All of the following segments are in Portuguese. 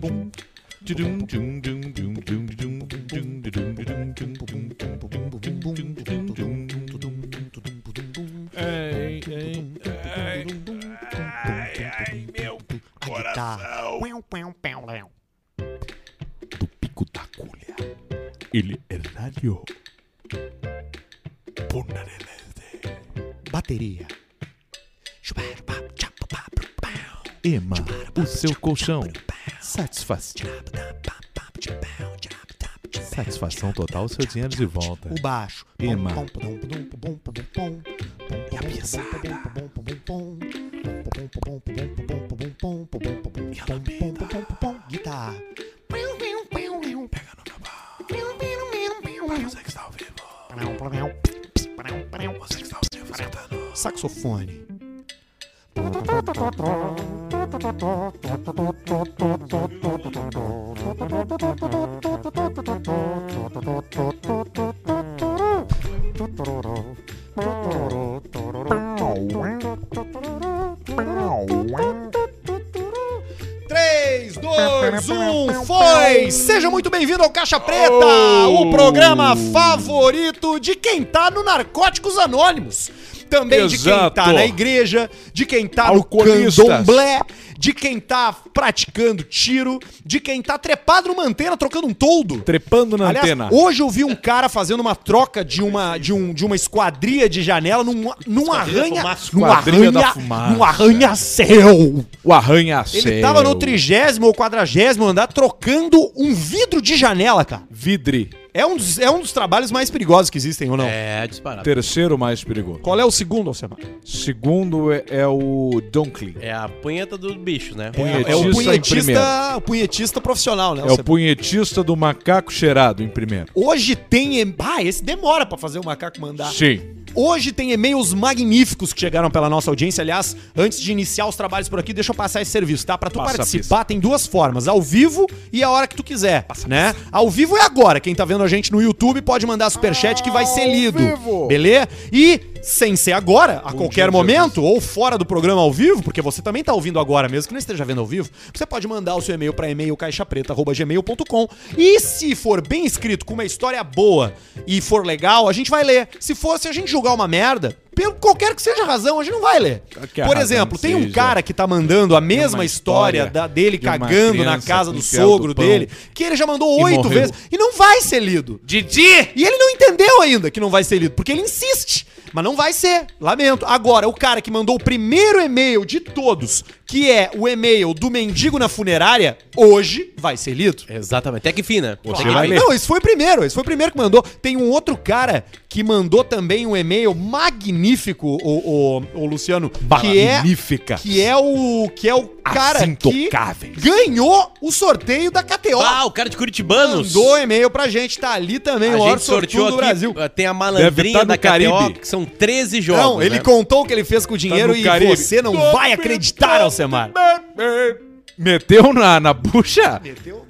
Bom. Ei, ei, ei, ai, meu Coração. do pico da agulha. Ele é radio. Punarelete. Bateria. Ema, o seu colchão. Satisfação. Satisfação total, seu dinheiro de volta. O baixo. Ema. E a. Guitarra. Pega no meu pau. Para você que está ao vivo. Você que está ao vivo. Saxofone. Três, dois, um, foi! Seja muito bem-vindo ao Caixa Preta, Oh! o programa favorito de quem tá no Narcóticos Anônimos. Também de quem Exato. tá na igreja, de quem tá no candomblé, de quem tá praticando tiro, de quem tá trepado numa antena trocando um toldo. Trepando na Aliás, antena. hoje eu vi um cara fazendo uma troca de uma, de um, de uma esquadria de janela num, num arranha. Num arranha. Num arranha-céu. O arranha Ele tava no trigésimo ou quadragésimo andar trocando um vidro de janela, cara. Vidre. É um, dos, é um dos trabalhos mais perigosos que existem, ou não? É, disparado. Terceiro mais perigoso. Qual é o segundo, Alcemar? Segundo é, é o Dunkley. É a punheta do bicho, né? Punhetista É o em punhetista, o punhetista profissional, né? É o punhetista do macaco cheirado em primeiro. Hoje tem. Ah, esse demora pra fazer o macaco mandar. Sim. Hoje tem e-mails magníficos que chegaram pela nossa audiência. Aliás, antes de iniciar os trabalhos por aqui, deixa eu passar esse serviço, tá? Pra tu Passa participar, tem duas formas: ao vivo e a hora que tu quiser, né? Ao vivo é agora. Quem tá vendo a gente no YouTube pode mandar superchat que vai ser lido. vivo. Beleza? E sem ser agora, a qualquer dia, momento, ou fora do programa ao vivo, porque você também tá ouvindo agora mesmo, que não esteja vendo ao vivo, você pode mandar o seu e-mail para e-mail caixapreta@gmail.com. E se for bem escrito, com uma história boa e for legal, a gente vai ler. Se for, se a gente julgar uma merda, pelo qualquer que seja a razão, a gente não vai ler. Qualquer Por exemplo, tem um seja. cara que tá mandando a mesma história, história da- dele de cagando na casa do sogro do dele, que ele já mandou oito vezes e não vai ser lido. Didi! E ele não entendeu ainda que não vai ser lido, porque ele insiste. Mas não vai ser. Lamento. Agora, o cara que mandou o primeiro e-mail de todos, que é o e-mail do mendigo na funerária, hoje vai ser lido. Exatamente. Até que fina. Você Tem que- vai ler. Não, esse foi o primeiro. Esse foi o primeiro que mandou. Tem um outro cara que mandou também um e-mail magnífico, o, o, o Luciano, que é Magnífica. que é o que é o cara que Intocáveis. ganhou o sorteio da KTO. Ah, o cara de Curitibanos. Mandou e-mail pra gente, tá ali também, A o gente sorteou sortudo do aqui, Brasil. tem a Deve malandrinha tá da KTO, Caribe. que são 13 jogos, Não, ele né? contou o que ele fez com o dinheiro no e Caribe. você não vai acreditar, Alcemar. Meteu na, na bucha? Meteu?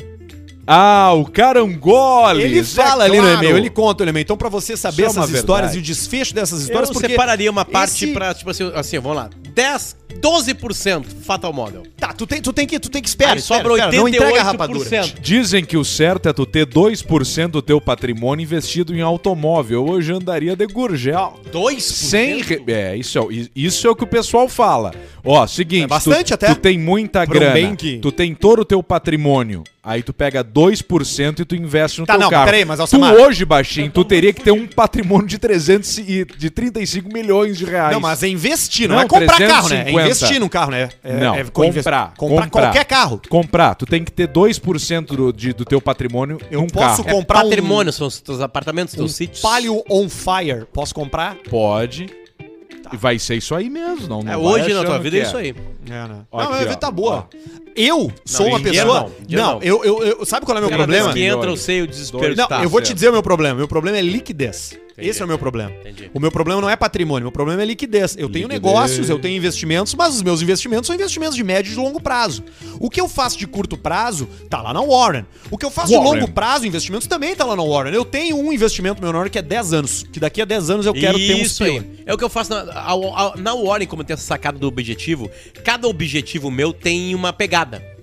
Ah, o carangoles. Ele é fala ali no e-mail, ele conta no e-mail. Então, pra você saber Isso é essas histórias verdade. e o desfecho dessas histórias, Eu porque. separaria uma parte esse- pra, tipo assim, assim, vamos lá, 10, 12% Fatal Model. Tá, tu tem, tu tem que, tu tem que esperar. Aí sobra espera, espera, não entrega a 88%. rapadura. Dizem que o certo é tu ter 2% do teu patrimônio investido em automóvel. Hoje andaria de gurgel. 2%? Sem. re- É, isso é, o- isso é o que o pessoal fala. Ó, seguinte. É bastante tu, até. Tu tem muita um grana. que- Tu tem todo o teu patrimônio. Aí tu pega 2% e tu investe no Tá, teu não, carro. peraí, mas, tu hoje, baixinho, tu teria que ter um patrimônio de 300 e de 35 milhões de reais. Não, mas é investir, não, Não, é comprar carro, né? É 350. investir num carro, né? É, Não, é comprar, comprar. comprar. qualquer carro. Comprar, tu tem que ter 2% do, de, do teu patrimônio Eu num posso carro. comprar um- Patrimônio, são os teus apartamentos, Um teus sítios. Palio on fire. Posso comprar? Pode. E vai ser isso aí mesmo, não, não É, hoje na tua vida é isso aí. É, né? Ó, não, aqui, a vida ó. tá boa. Eu sou uma dinheiro pessoa. não, dinheiro Não, eu, eu, eu- Sabe qual é o meu Cada problema? que entra, eu sei o desespero Não, tá. eu vou te dizer o meu problema. Meu problema é liquidez. Entendi. Esse é o meu problema. Entendi. O meu problema não é patrimônio, meu problema é liquidez. Eu tenho Liquidez. negócios, eu tenho investimentos, mas os meus investimentos são investimentos de médio e de longo prazo. O que eu faço de curto prazo tá lá na Warren. O que eu faço Warren. de longo prazo, investimentos, também tá lá na Warren. Eu tenho um investimento meu menor que é 10 anos, que daqui a 10 anos eu quero ter uns Isso aí. É o que eu faço na, a- a- na Warren, como tem essa sacada do objetivo. Cada objetivo meu tem uma pegada.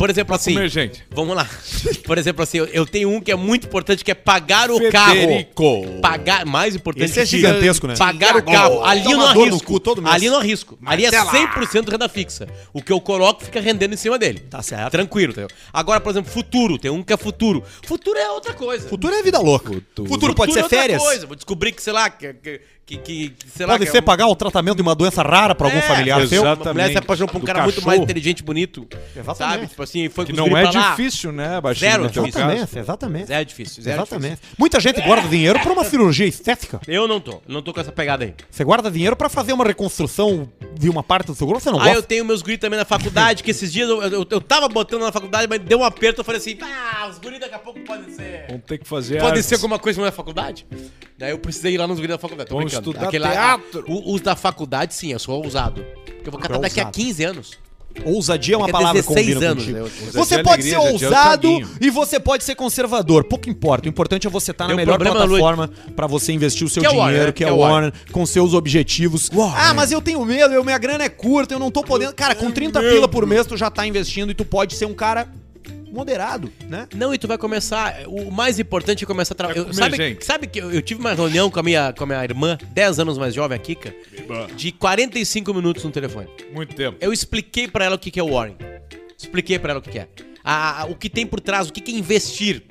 Por exemplo, assim. comer gente. Vamos lá. Por exemplo, assim, eu, eu tenho um que é muito importante, que é pagar o carro. Federico. Pagar, mais importante Esse é gigantesco, né? Pagar o carro. Ali eu não arrisco. Ali não arrisco. Ali é 100% renda fixa. O que eu coloco fica rendendo em cima dele. Tá certo. Tranquilo? Agora, por exemplo, futuro. Tem um que é futuro. Futuro é outra coisa. Futuro é vida louca. Futuro. Futuro, pode é ser outra férias. Coisa. Vou descobrir que, sei lá, que, que, que, que- sei lá, Pode que ser é um- pagar o tratamento de uma doença rara pra algum É, familiar seu. exato. Uma mulher se apaixonou por um Do cara muito mais cachorro. inteligente, bonito. Exatamente. Sabe? Tipo assim, foi Que não é pra lá. difícil, né, Baixinho? Zero, no teu caso. Exatamente, exatamente. Zero difícil, zero Exatamente. difícil. Muita gente guarda dinheiro pra uma cirurgia estética. Eu não tô, não tô com essa pegada aí. Você guarda dinheiro pra fazer uma reconstrução de uma parte do seu corpo, você não Aí eu gosta? tenho meus guris também na faculdade, que esses dias eu, eu, eu tava botando na faculdade, mas deu um aperto, eu falei assim, ah, os guris daqui a pouco podem ser... Vamos ter que fazer Pode ser alguma coisa na faculdade? Daí eu precisei ir lá nos guris da faculdade. Tô Vamos brincando. estudar Aquele teatro. o- os da faculdade, sim, eu sou ousado. Porque eu vou catar é daqui a ousado. 15 anos. Ousadia é uma palavra que 16 combina anos, contigo. eu- Você pode ser é o ousado e você pode ser conservador. Pouco importa. O importante é você estar na Deu melhor plataforma pra você investir o seu Que é o dinheiro, que é que é o o Warren, com seus objetivos. Ah, mas eu tenho medo, eu, minha grana é curta, eu não tô podendo. Cara, com 30 pila por mês tu já tá investindo e tu pode ser um cara moderado, né? Não, e tu vai começar. O mais importante é começar a trabalhar. Sabe, gente. sabe que eu, eu tive uma reunião com a, minha, com a minha irmã, 10 anos mais jovem, a Kika, de 45 minutos no telefone. Muito tempo. Eu expliquei pra ela o que que é o Warren. Expliquei pra ela o que que é. A- a- o que tem por trás, o que que é investir.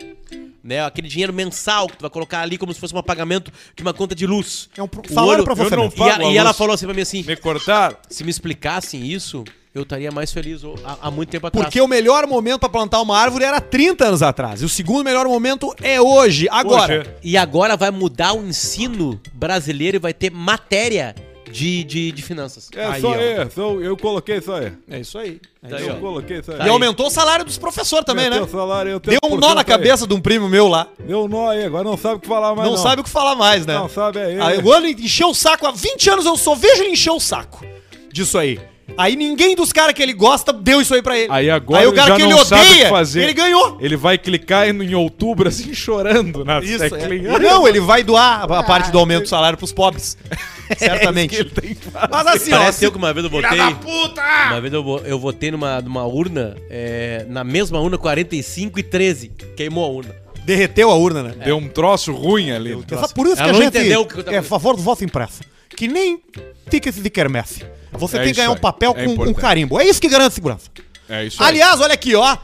Né, aquele dinheiro mensal que tu vai colocar ali como se fosse um pagamento de uma conta de luz. É um pro- salário olho- pra você eu não mesmo. E, a- pago a e ela falou assim pra mim assim: Me cortar? se me explicassem isso, eu estaria mais feliz há, há muito tempo atrás. Porque o melhor momento pra plantar uma árvore era 30 anos atrás. E o segundo melhor momento é hoje, agora. Hoje. E agora vai mudar o ensino brasileiro e vai ter matéria de, de, de finanças. É Aí, só aí, só- eu coloquei isso aí. É isso aí. É Tá isso aí, Eu coloquei isso aí. E aumentou o salário dos professores também, né? o salário, eu tenho Deu um nó na cabeça de um primo meu lá. Deu um nó aí, agora não sabe o que falar mais. não, sabe o que falar mais, né? Não sabe aí. Aí o ano encheu o saco. Há 20 anos eu só vejo ele encher o saco disso aí. Aí ninguém dos caras que ele gosta deu isso aí pra ele. Aí agora aí o ele cara já que ele que odeia, fazer. ele ganhou. Ele vai clicar em, em outubro assim, chorando na Isso, é. Não, ele vai doar a parte do aumento do salário pros pobres. Certamente. É que que fazer. Mas assim, ó. Parece se- eu que uma vez eu votei. puta! Uma vez eu, eu votei numa, numa urna, é, na mesma urna 45 e 13. Queimou a urna. derreteu a urna, né? Deu um troço ruim ali. É só por isso que Ela a não gente entendeu que eu tava é a favor do voto impresso. Que nem tickets de quermesse. Você É tem que ganhar um papel É com um carimbo. É isso que garante segurança. É isso aí. Aliás, olha aqui, ó.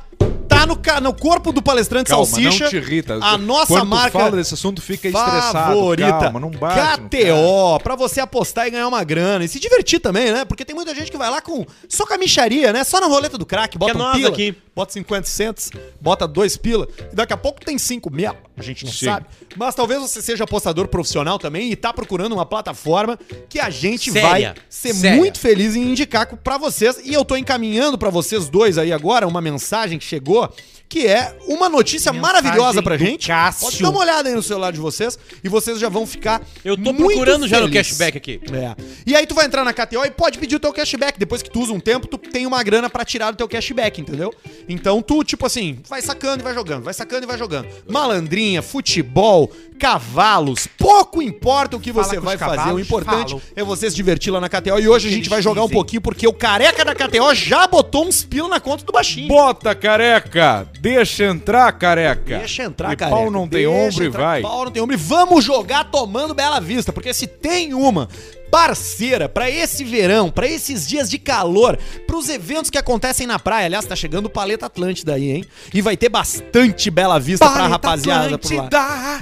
Tá no, ca- no corpo do palestrante Calma, Salsicha. não te irrita. A nossa Quando marca fala desse assunto, fica estressado. favorita. Calma, não bate. KTO, pra você apostar e ganhar uma grana. E se divertir também, né? Porque tem muita gente que vai lá com só com a micharia, né? Só na roleta do crack, bota Que é um nós pila, aqui. bota 50 centos, bota dois pila. E daqui a pouco tem cinco mil. A gente não Sim. sabe. Mas talvez você seja apostador profissional também e tá procurando uma plataforma que a gente Séria, vai ser séria. muito feliz em indicar pra vocês. E eu tô encaminhando pra vocês dois aí agora uma mensagem que chegou, favor, que é uma notícia Mensagem maravilhosa pra gente. Cássio. Pode dar uma olhada aí no celular de vocês e vocês já vão ficar Eu tô muito procurando já no cashback aqui. É. E aí tu vai entrar na KTO e pode pedir o teu cashback. Depois que tu usa um tempo, tu tem uma grana pra tirar do teu cashback, entendeu? Então tu, tipo assim, vai sacando e vai jogando, vai sacando e vai jogando. Malandrinha, futebol, cavalos, pouco importa o que Fala você com vai os fazer. O cavalos, importante falo. é você se divertir lá na KTO. E hoje a gente vai jogar um pouquinho porque o careca da KTO já botou uns pila na conta do baixinho. Bota, careca! Deixa entrar, careca! Deixa entrar, e cara. pau não tem ombro e vai. Pau não tem ombro e vamos jogar tomando Bela Vista, porque se tem uma parceira pra esse verão, pra esses dias de calor, pros eventos que acontecem na praia. Aliás, tá chegando o Paleta Atlântida aí, hein? E vai ter bastante Bela Vista pra rapaziada por lá.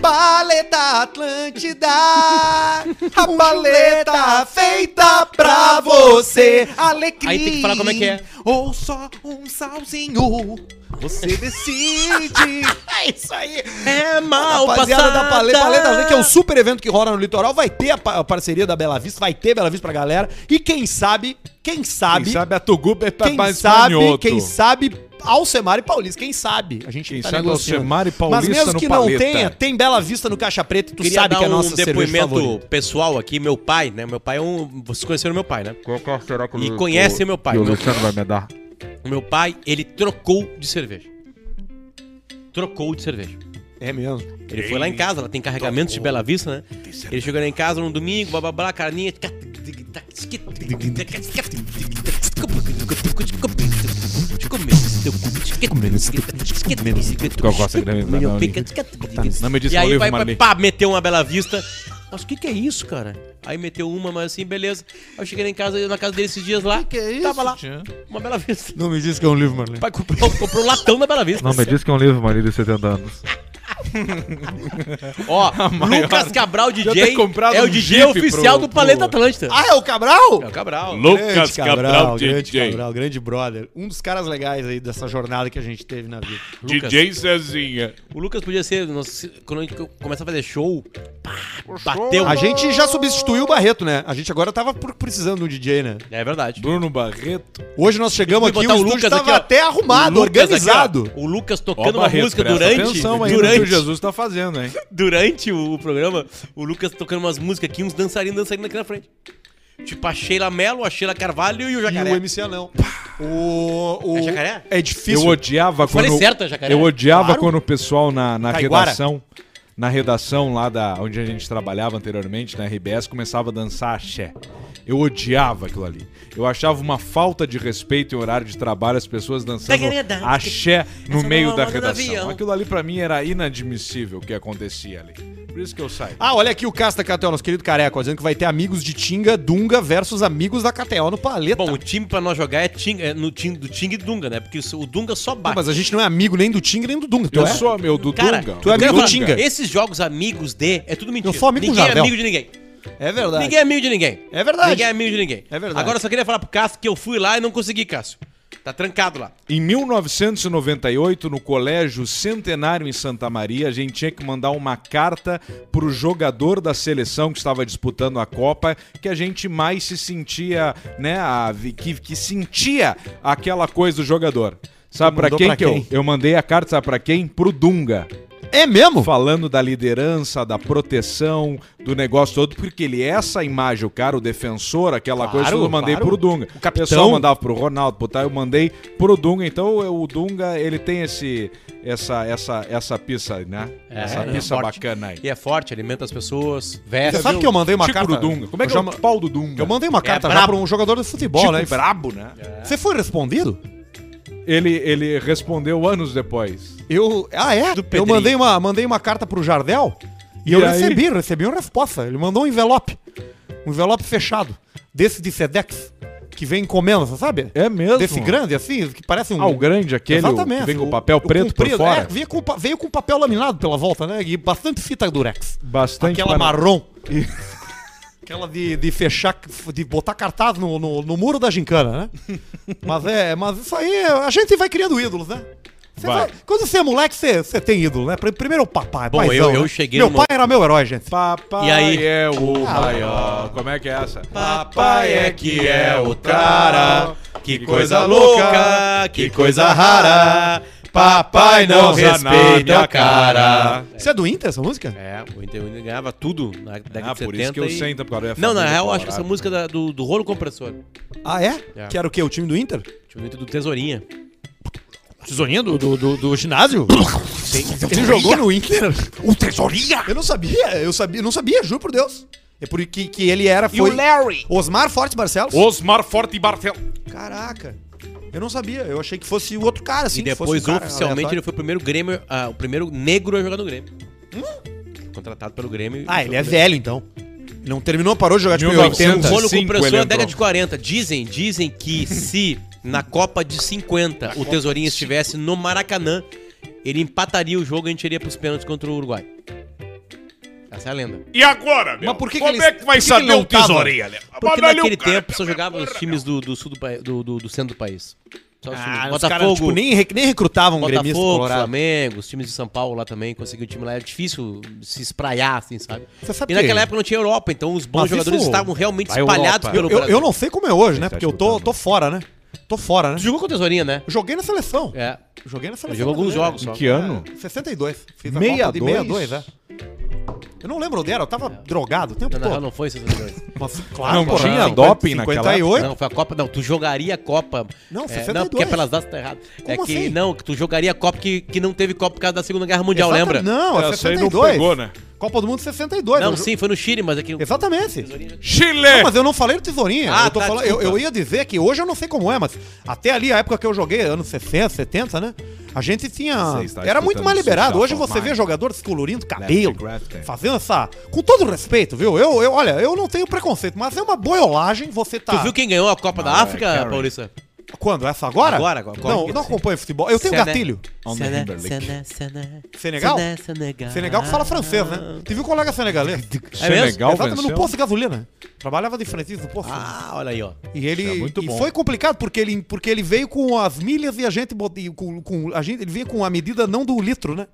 Paleta Atlântida, a paleta feita pra você. Alegria. Aí tem que falar como é que é. Ou só um salzinho. Você decide. É isso aí. É mal Rapaziada da passada. Paleta, Paleta Zen, que é um super evento que rola no litoral, vai ter a, pa- a parceria da Bela Vista, vai ter Bela Vista pra galera. E quem sabe, quem sabe, Quem sabe a Tugupa é pra quem mais sabe, quem sabe Alcemar e Paulista, quem sabe? A gente Quem tá sabe negociando. Alcemar e Paulista Mas mesmo no que não Paleta. tenha, tem Bela Vista no Caixa Preta, e tu Queria sabe dar que é a nossa um depoimento pessoal aqui, meu pai, né? Meu pai é um. Vocês conheceram meu pai, né? Qual, qual será que E conhece meu pai. o Meu, Luciano vai me dar? O meu pai, ele trocou de cerveja. Trocou de cerveja. É mesmo. Ele foi lá em casa, ela tem carregamentos de Bela Vista, né? Ele chegou lá em casa num domingo, blá blá blá, carninha. Não- me disse E aí vai, pá, meteu uma Bela Vista. Mas o que que é isso, cara? Aí meteu uma, mas assim, beleza. Aí eu cheguei em casa, na casa dele esses dias lá. que é isso, Tava lá, tia? uma Bela Vista. Não me diz que é um livro, Marlene. O pai comprou, comprou um latão da Bela Vista. Não me diz que é um livro, Maria de 70 anos. Ó, maior- Lucas Cabral DJ é o um DJ oficial pro- do Planeta pro- Atlântida. Ah, é o Cabral? É o Cabral. Lucas grande Cabral, grande DJ. Cabral, grande brother. Um dos caras legais aí dessa jornada que a gente teve na vida. Lucas. DJ Cezinha. O Lucas podia ser, nós- quando a gente começar a fazer show, pá, bateu. A gente já substituiu o Barreto, né? A gente agora tava precisando de um DJ, né? É verdade. Bruno Barreto. Hoje nós chegamos aqui, o o Lucas tava aqui, ó. até arrumado, O Lucas aqui, ó, organizado. o Lucas Ó, tocando uma Barreto, música presta durante, durante, Jesus tá fazendo, hein? durante o programa, o Lucas tocando umas músicas aqui, uns dançarinos dançarinos aqui na frente. Tipo a Sheila Mello, a Sheila Carvalho e o E Jacaré. o MC Anão. O, o, É jacaré? É difícil. Eu odiava Falei quando. certo, Jacaré? Eu odiava Claro. quando o pessoal na, na Taiguara. redação. Na redação lá da onde a gente trabalhava anteriormente, na RBS, começava a dançar axé. Eu odiava aquilo ali. Eu achava uma falta de respeito em horário de trabalho as pessoas dançando axé no Essa meio não é da redação. Aquilo ali pra mim era inadmissível o que acontecia ali. Por isso que eu saí. Ah, olha aqui o Casta Catel, nosso querido careca, dizendo que vai ter amigos de Tinga, Dunga versus amigos da KTO no Paleta. Bom, o time pra nós jogar é, Ting- é no time do Ting e Dunga, né? Porque o Dunga só Não, bate. mas a gente não é amigo nem do Tinga nem do Dunga. Tu eu é? sou meu do Cara, Dunga. tu é amigo Dunga, do Tinga. Esses jogos amigos de é tudo mentira. Eu sou amigo do ninguém é amigo de ninguém. É verdade. Ninguém é amigo de ninguém. É verdade. Ninguém é amigo de ninguém. É verdade. Agora eu só queria falar pro Cássio que eu fui lá e não consegui, Cássio. Tá trancado lá. Em 1998, no Colégio Centenário em Santa Maria, a gente tinha que mandar uma carta pro jogador da seleção que estava disputando a Copa, que a gente mais se sentia, né, a- que, que sentia aquela coisa do jogador. Sabe pra mandou quem pra que quem? eu, eu mandei a carta, sabe pra quem? Pro Dunga. É mesmo? Falando da liderança, da proteção, do negócio todo, porque ele é essa imagem, o cara, o defensor, aquela Claro, coisa, eu mandei claro. pro Dunga. O capitão. pessoal mandava pro Ronaldo, pro tal, eu mandei pro Dunga. Então eu- o Dunga, ele tem esse, essa, essa, essa pista, né? essa é pista forte. bacana aí. E é forte, alimenta as pessoas, veste. Você sabe que eu mandei uma Chico carta... do Dunga. Como é que eu é já o pau do Dunga? Eu mandei uma carta já brabo. pra um jogador de futebol, Chico né? brabo, né? Você foi respondido? Ele, ele respondeu anos depois. Eu. Ah, é? Do Eu mandei uma, mandei uma carta pro Jardel e, E eu aí? recebi, recebi uma resposta. Ele mandou um envelope. Um envelope fechado. Desse de Sedex. Que vem encomenda, você sabe? É mesmo? Desse grande, assim, que parece um. Ah, o grande, aquele o Exatamente. que vem com o- papel o preto por comprido. fora. É, veio, com, veio com papel laminado pela volta, né? E bastante fita durex. Bastante Aquela para- marrom. Aquela de, de fechar, de botar cartaz no, no, no muro da gincana, né? mas é, mas isso aí, a gente vai criando ídolos, né? Você Vai. vai- quando você é moleque, você, você tem ídolo, né? Pr- Primeiro o papai, Bom, paizão, eu- eu né? cheguei Meu numa- pai era meu herói, gente. Papai E aí? é o Ah, maior. Como é que é essa? Papai é que é o cara, que coisa louca, que coisa rara. Papai não respeita a cara. Você é do Inter, essa música? É, o Inter o Inter ganhava tudo na década Ah, de 70. por isso que eu e- sei, então, porque eu ia Não, na do real, eu acho que essa música da- do, do rolo compressor. Ah, é? É. Que era o quê? O time do Inter? O Inter do Tesourinha. Tesourinha do, do, do, do ginásio? Ele jogou no Inter? O tesourinha? Eu não sabia, eu sabia, não sabia, juro por Deus. É por que, que ele era, E foi... o Larry? Osmar Forte Barcelos? Osmar Forte Bartel. Caraca. Eu não sabia, eu achei que fosse o outro cara, assim. e depois, um cara oficialmente, aleatório. ele foi o primeiro Grêmio, ah, o primeiro negro a jogar no Grêmio. Contratado pelo Grêmio. Hum? Ah, ele é velho, então. Ele não terminou, parou de jogar tipo em 1900. 80. O rolo 5 compressor entrou. década de 40. Dizem, dizem que se na Copa de 50 o Tesourinha estivesse no Maracanã, ele empataria o jogo e a gente iria pros pênaltis contra o Uruguai. Essa é a lenda. E agora, meu? Mas por que que Como ele- é que vai por que que saber ele não o tava? tesourinha, né? Porque Mas olha naquele o cara, tempo só meu, jogavam os porra, times do, do sul do, pa- do, do- do centro do país. Só os times- Ah, os Botafogo, tipo, nem, re- nem recrutavam um gremista Botafogo, colorado. Flamengo, os times de São Paulo lá também conseguiu o time lá. Era difícil se espraiar, assim, sabe? Você sabe e que- naquela época não tinha Europa, então os bons Mas jogadores isso- estavam realmente A espalhados Europa. pelo Eu, Brasil. eu não sei como é hoje, né? Tá Porque eu tô, tô fora, né? Tô fora, né? Tu jogou com a tesourinha, né? Joguei na seleção. É. Joguei na seleção. joguei alguns brasileira. jogos só. Que ano? 62. Fiz a 62? Copa de 62, é. Eu não lembro onde era, eu tava drogado o tempo Não, todo. não foi 62. Mas, claro, Não porra, tinha 50, doping naquela 58? Não, foi a Copa. Não, tu jogaria a Copa. Não, é, 62. não, porque é pelas datas tá errado. é Como que assim? não, que tu jogaria a Copa que, que não teve Copa por causa da Segunda Guerra Mundial, Exatamente. lembra? Não, é Essa aí não 62. pegou, né? Copa do Mundo 62. Não, eu sim, foi no Chile, mas aqui. Exatamente. Chile! Não, mas eu não falei do tesourinha. Ah, eu, tô tá, falando, eu, eu ia dizer que hoje eu não sei como é, mas até ali, a época que eu joguei, anos 60, 70, né? A gente tinha. Era muito mais liberado. Hoje você vê jogadores colorindo cabelo, Left, fazendo essa. Com todo respeito, viu? Eu, eu, olha, eu não tenho preconceito, mas é uma boiolagem você tá. Tu viu quem ganhou a Copa da Ah, África, Karen. Paulista? Quando? Essa agora? Agora, agora. Não, agora. não acompanho futebol. Eu tenho Sené- gatilho. Senegal? Sené- Senegal. Senegal que fala francês, né? Tive um colega senegalês. É? Senegal Exatamente, no posto de gasolina. Trabalhava de frentista no posto. Ah, olha aí, ó. E ele É muito e bom. foi complicado porque ele, porque ele veio com as milhas e a gente e com, com a gente ele veio com a medida não do litro, né?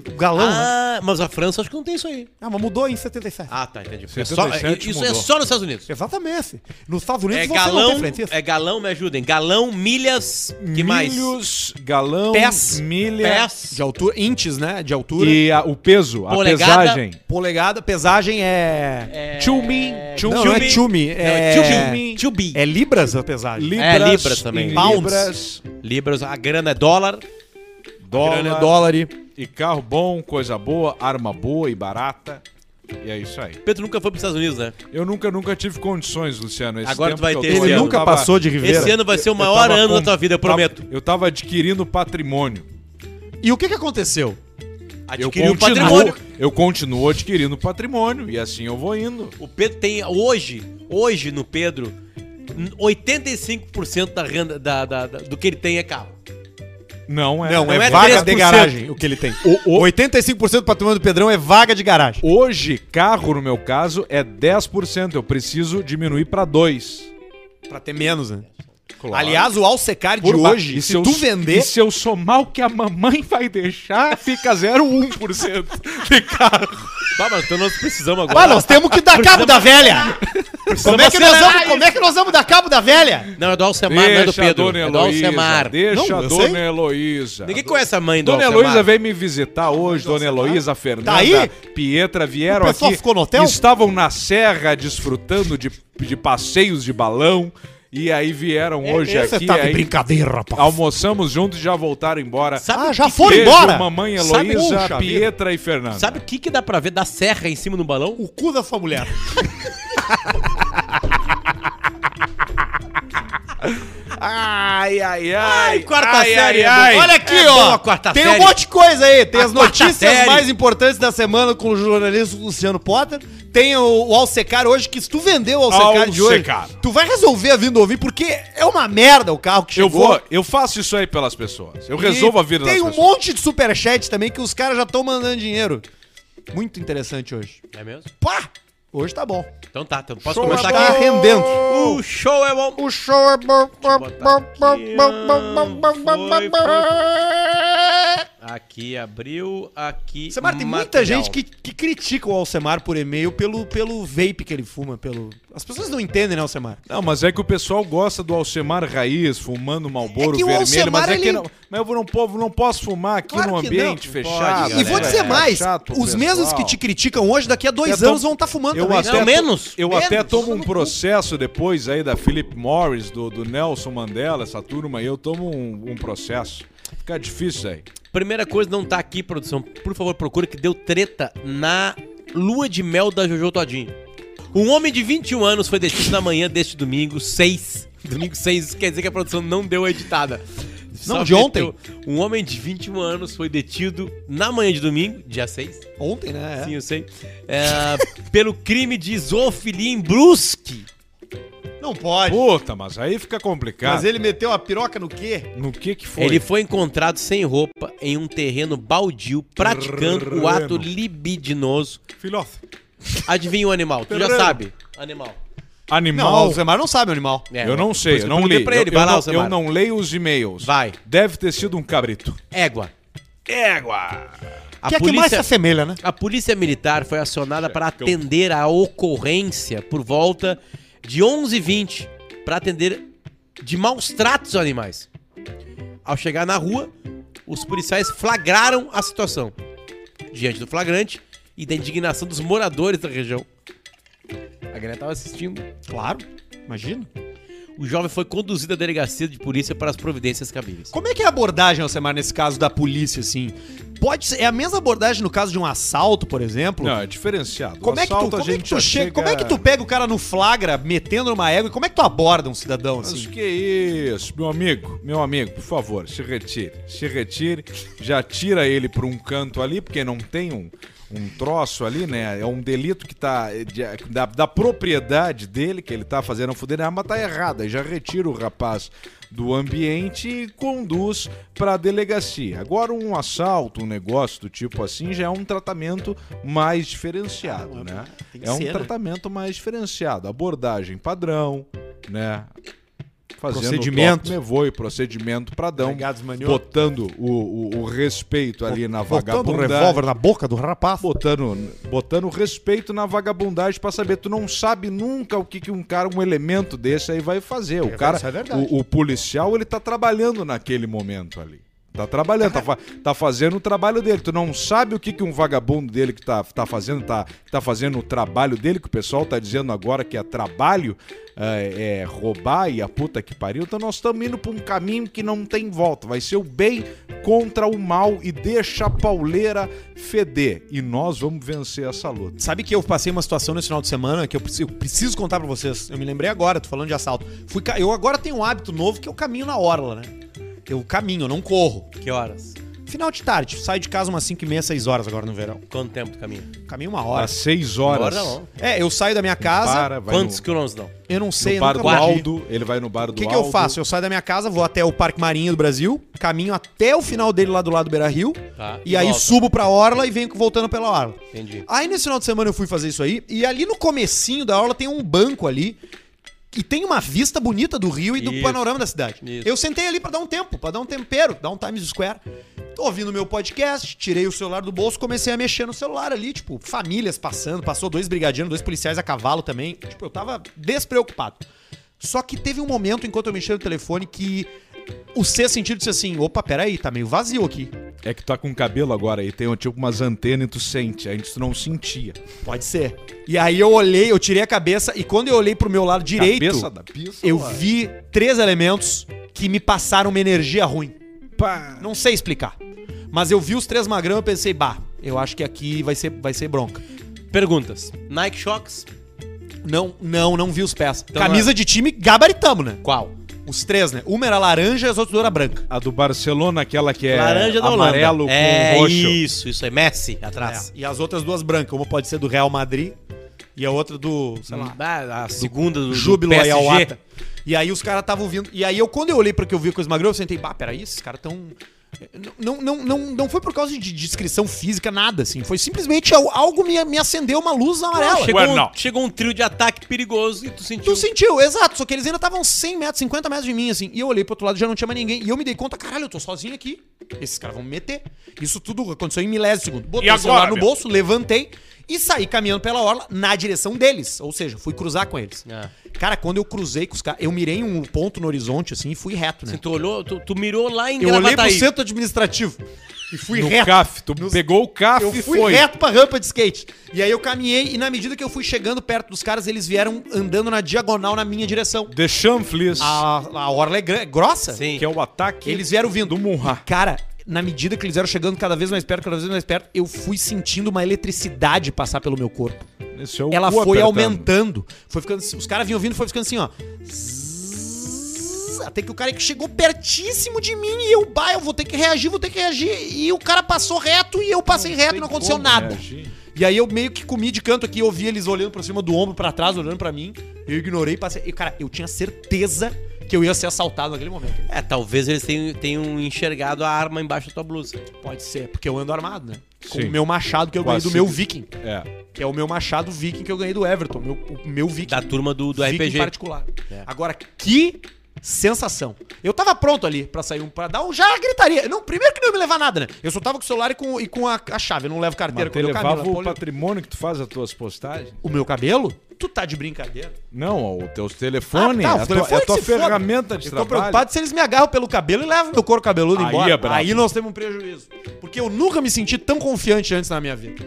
Galão. né? Ah, mas a França acho que não tem isso aí. Ah, mas mudou em 77. Ah, tá, entendi. É 77 só- isso é mudou. só nos Estados Unidos. Exatamente. Nos Estados Unidos É você não galão, é galão, me ajudem. Galão, milhas, que mais? Milhos, galão, Pés. milha Pés. De altura, inches, né? De altura. e a- o peso, a Polegada. pesagem. Polegada, pesagem é. É... Chumi, chumi, Não, não é chumi, é. chumi. Chumi. É libras a pesagem. libras, É, libras também. libras, Libras, a grana é dólar. Dólar, Grana é dólar. e- carro bom, coisa boa, arma boa e barata. E é isso aí. Pedro nunca foi para os Estados Unidos, né? Eu nunca, nunca tive condições, Luciano. Esse Agora tempo tu vai eu ter Ele eu ano. nunca tava- passou de Ribeira. Esse ano vai ser o eu maior ano com- da tua vida, eu tava- prometo. Eu tava adquirindo patrimônio. E o que que aconteceu? Eu Adquiriu um continuo, patrimônio. eu continuo adquirindo patrimônio e assim eu vou indo. O Pedro tem hoje, hoje no Pedro, 85% da renda da, da- da- do que ele tem é carro. Não é. Não, é, é vaga 3%. de garagem o que ele tem. O, 85% do patrimônio do Pedrão é vaga de garagem. Hoje, carro, no meu caso, é 10%. Eu preciso diminuir para 2%. Pra ter menos, né? Claro. Aliás, o Alsecar de hoje, e se eu- tu vender... E se eu somar o que a mamãe vai deixar, fica 0,1% de carro. Tá, mas então nós precisamos agora. Ah, nós temos que dar cabo da velha! Como é, que nós vamos, como é que nós vamos dar cabo da velha? Não, é do Alcemar, não é do Deixa Pedro. dona É do Heloísa. Alcemar. Deixa Não, a eu dona. Heloísa. Ninguém conhece a mãe do Dona Alcemar. Heloísa veio me visitar hoje, Dona Heloísa, Fernanda, Tá aí? Pietra vieram O aqui. ficou no hotel? Estavam na serra desfrutando de, de passeios de balão. E aí vieram hoje Você aqui. tá de aí brincadeira, rapaz. Almoçamos juntos e já voltaram embora. Sabe Ah, já que- foram Beijo, embora? mamãe Sabe- Heloísa, Puxa Pietra e Fernanda. Sabe o que, que dá pra ver da serra em cima do balão? O cu da sua mulher. Ai, ai, ai. Ai, quarta ai, série, ai, ai. Olha aqui, É ó. boa a quarta tem série. um monte de coisa aí. Tem A as quarta notícias série. mais importantes da semana com o jornalista Luciano Potter. Tem o, o Alsecar hoje, que se tu vendeu o Alsecar de hoje, tu vai resolver a vida ouvir, porque é uma merda o carro que Eu chegou. vou, eu faço isso aí pelas pessoas. Eu resolvo a vida Tem das um pessoas. monte de superchat também que os caras já estão mandando dinheiro. Muito interessante hoje. É mesmo? Pá! Hoje tá bom. Então tá, então posso Show começar tá aqui. rendendo. O show é bom. O show é bom. bom, botar bom, bom, aqui, Foi, bom. Aqui abriu, aqui. Alcemar, tem muita material. gente que, que critica o Alcemar por e-mail pelo, pelo vape que ele fuma. pelo As pessoas não entendem, né, Alcemar? Não, mas é que o pessoal gosta do Alcemar Raiz, fumando Malboro É que o vermelho, Alcemar, mas é que ele- não, mas eu não, não posso fumar aqui Claro no que ambiente não. fechado. Pode, e vou galera, dizer é mais: chato pro os mesmos que te criticam hoje, daqui a dois Eu anos tô- vão estar fumando Eu também. até, Não, menos, Eu menos, até tomo um processo depois aí da Philip Morris, do, do Nelson Mandela, essa turma aí, eu tomo um, um processo. Fica difícil aí. Primeira coisa, não tá aqui, produção. Por favor, procura que deu treta na lua de mel da Jojo Todinho. Um homem de 21 anos foi detido na manhã deste domingo, 6. Domingo 6, isso quer dizer que a produção não deu a editada. Não, Só de ontem. Um homem de 21 anos foi detido na manhã de domingo, dia 6. Ontem, né? Sim, eu sei. É, pelo crime de zoofilia em Brusque. Não pode. Puta, mas aí fica complicado. Mas ele meteu a piroca no quê? No que que foi? Ele foi encontrado sem roupa em um terreno baldio, praticando o ato libidinoso. Filhote. Adivinha o animal? Tu já Terreno. sabe. Animal. Animal. Não, o Zemar não sabe o animal. É, eu não sei, eu não li. pra ele, eu, vai eu lá, não, Alcemar. eu não leio os e-mails. Vai. Deve ter sido um cabrito. Égua. Égua. A que é que mais se assemelha, né? a polícia militar foi acionada para atender a ocorrência por volta de 11h20 para atender de maus tratos aos animais. Ao chegar na rua, os policiais flagraram a situação. Diante do flagrante e da indignação dos moradores da região. A galera estava assistindo. Claro, imagina. O jovem foi conduzido à delegacia de polícia para as providências cabíveis. Como é que é a abordagem, Alcemar, nesse caso da polícia, assim? Pode ser, é a mesma abordagem no caso de um assalto, por exemplo? Não, é diferenciado. Como é, que tu, como, é que tu já chega, como é que tu pega o cara no flagra, metendo numa égua, e como é que tu aborda um cidadão assim? que isso, meu amigo, meu amigo, por favor, se retire. Se retire, já tira ele pra um canto ali, porque não tem um, um troço ali, né? É um delito que tá eh, de- da, da propriedade dele, que ele tá fazendo a fuder, mas tá errado. Aí já retira o rapaz do ambiente e conduz pra delegacia. Agora um assalto, um negócio do tipo assim, já é um tratamento mais diferenciado, Ah, né? É um né? tratamento mais diferenciado. Abordagem padrão, né? Fazendo Procedimento. levou e procedimento pradão, manioto. botando o, o, o respeito ali na Botando um vagabundagem. revólver na boca do rapaz. Botando, botando respeito na vagabundagem pra saber, tu não sabe nunca o que, que um cara, um elemento desse aí vai fazer. O cara, isso é verdade. o, o policial, ele tá trabalhando naquele momento ali. Tá trabalhando, tá, fa- tá fazendo o trabalho dele. Tu não sabe o que, que um vagabundo dele que tá, tá fazendo, tá, tá fazendo o trabalho dele, que o pessoal tá dizendo agora que é trabalho, é, é roubar e a puta que pariu. Então nós estamos indo pra um caminho que não tem volta. Vai ser o bem contra o mal e deixa a pauleira feder. E nós vamos vencer essa luta. Sabe que eu passei uma situação nesse final de semana que eu preciso, eu preciso contar pra vocês. Eu me lembrei agora, tô falando de assalto. Fui, eu agora tenho um hábito novo que eu caminho na orla, né? Eu caminho, eu não corro. Que horas? Final de tarde, saio de casa umas 5 e meia, 6 horas agora no verão. Quanto tempo tu caminha? Caminho uma hora. Às seis horas. Uma hora não. É, eu saio da minha casa, Para, vai Quantos no, quilômetros não? eu não sei, no eu bar nunca do. Aldo. Ele vai no bar do O que, que Aldo. eu faço? Eu saio da minha casa, vou até o Parque Marinho do Brasil, caminho até o final dele lá do lado do Beira Rio, Tá. e aí volta. subo pra orla e venho voltando pela orla. Entendi. Aí nesse final de semana eu fui fazer isso aí, e ali no comecinho da orla tem um banco ali, e tem uma vista bonita do rio e do Isso. panorama da cidade. Isso. Eu sentei ali pra dar um tempo, pra dar um tempero, dar um Times Square. Tô ouvindo meu podcast, tirei o celular do bolso, comecei a mexer no celular ali, tipo, famílias passando, passou dois brigadianos, dois policiais a cavalo também. Tipo, eu tava despreocupado. Só que teve um momento, enquanto eu mexia no telefone, que o sexto sentido disse assim: opa, peraí, tá meio vazio aqui. É que tu tá com cabelo agora e tem tipo umas antenas e tu sente. Antes tu não sentia. Pode ser. E aí eu olhei, eu tirei a cabeça, e quando eu olhei pro meu lado direito, Cabeça da pista. eu lá. vi três elementos que me passaram uma energia ruim. Pá. Não sei explicar. Mas eu vi os três magrão e pensei, bah, eu acho que aqui vai ser, vai ser bronca. Perguntas. Nike Shocks, Não, não, não vi os pés. Então Camisa de time, gabaritamos, né? qual? Os três, né? Uma era laranja e as outras duas era branca. A do Barcelona, aquela que é Laranja da Holanda. amarelo é com roxo. isso, isso aí. Messi atrás. É, E as outras duas brancas. Uma pode ser do Real Madrid e a outra do, sei lá, Ah, a segunda do, do Júbilo PSG. Ayawata. E aí os caras estavam vindo. E aí eu, quando eu olhei pra que eu vi com os magrão, eu sentei, bah, peraí, esses caras tão. Não, não, não, não foi por causa de descrição física, nada, assim. Foi simplesmente al- algo me, me acendeu uma luz amarela. Chegou, Ué, um, não. chegou um trio de ataque perigoso e tu sentiu. Tu sentiu, exato. Só que eles ainda estavam 100 metros, 50 metros de mim, assim. E eu olhei pro outro lado e já não tinha mais ninguém. E eu me dei conta, caralho, eu tô sozinho aqui. Esses caras vão me meter. Isso tudo aconteceu em milésimos de segundo. Botei E o celular no meu? bolso, levantei e saí caminhando pela orla na direção deles. Ou seja, fui cruzar com eles. Ah. Cara, quando eu cruzei com os caras, eu mirei um ponto no horizonte, assim, e fui reto, né? Assim, tu olhou, tu, tu mirou lá em Eu olhei pro Gravataí. centro administrativo e fui No reto. CAF. Tu Nos- pegou o CAF Eu e fui foi. reto pra rampa de skate. E aí eu caminhei e na medida que eu fui chegando perto dos caras, eles vieram andando na diagonal na minha direção. The Chanflis, A, a orla é gra- grossa. Sim. que é o ataque Eles vieram vindo. do Munha. Cara, na medida que eles vieram chegando cada vez mais perto, cada vez mais perto, eu fui sentindo uma eletricidade passar pelo meu corpo. Esse é o Ela foi apertando. aumentando. Foi ficando, os caras vinham vindo, foi ficando assim, ó. Zzz, Até que o cara que chegou pertíssimo de mim e eu, bah, eu vou ter que reagir, vou ter que reagir. E o cara passou reto e eu passei reto e não aconteceu nada. reagir. E aí eu meio que comi de canto aqui, eu vi eles olhando pra cima do ombro, pra trás, olhando pra mim. Eu ignorei, passei. E, cara, eu tinha certeza que eu ia ser assaltado naquele momento. É, talvez eles tenham, tenham enxergado a arma embaixo da tua blusa. Pode ser, porque eu ando armado, né? Com Sim. o meu machado que eu Com ganhei do meu Viking. É. Que é o meu machado Viking que eu ganhei do Everton. Meu, o meu Viking. Da turma do, do Viking RPG. particular. É. Agora, que sensação. Eu tava pronto ali pra sair um. pra dar um. Já gritaria. Não, primeiro que não ia me levar nada, né? Eu só tava com o celular e com, e com a, a chave. Eu não levo carteira Mas quando eu caminho. levava na o poli- patrimônio que tu faz as tuas postagens? O meu cabelo? Tu tá de brincadeira. Não, o teu telefone, Ah, tá, é o a tua, telefone é a tua se foda. ferramenta de Eu tô trabalho. preocupado se eles me agarram pelo cabelo e levam meu couro cabeludo Aí embora. é. Aí nós temos um prejuízo. Porque eu nunca me senti tão confiante antes na minha vida.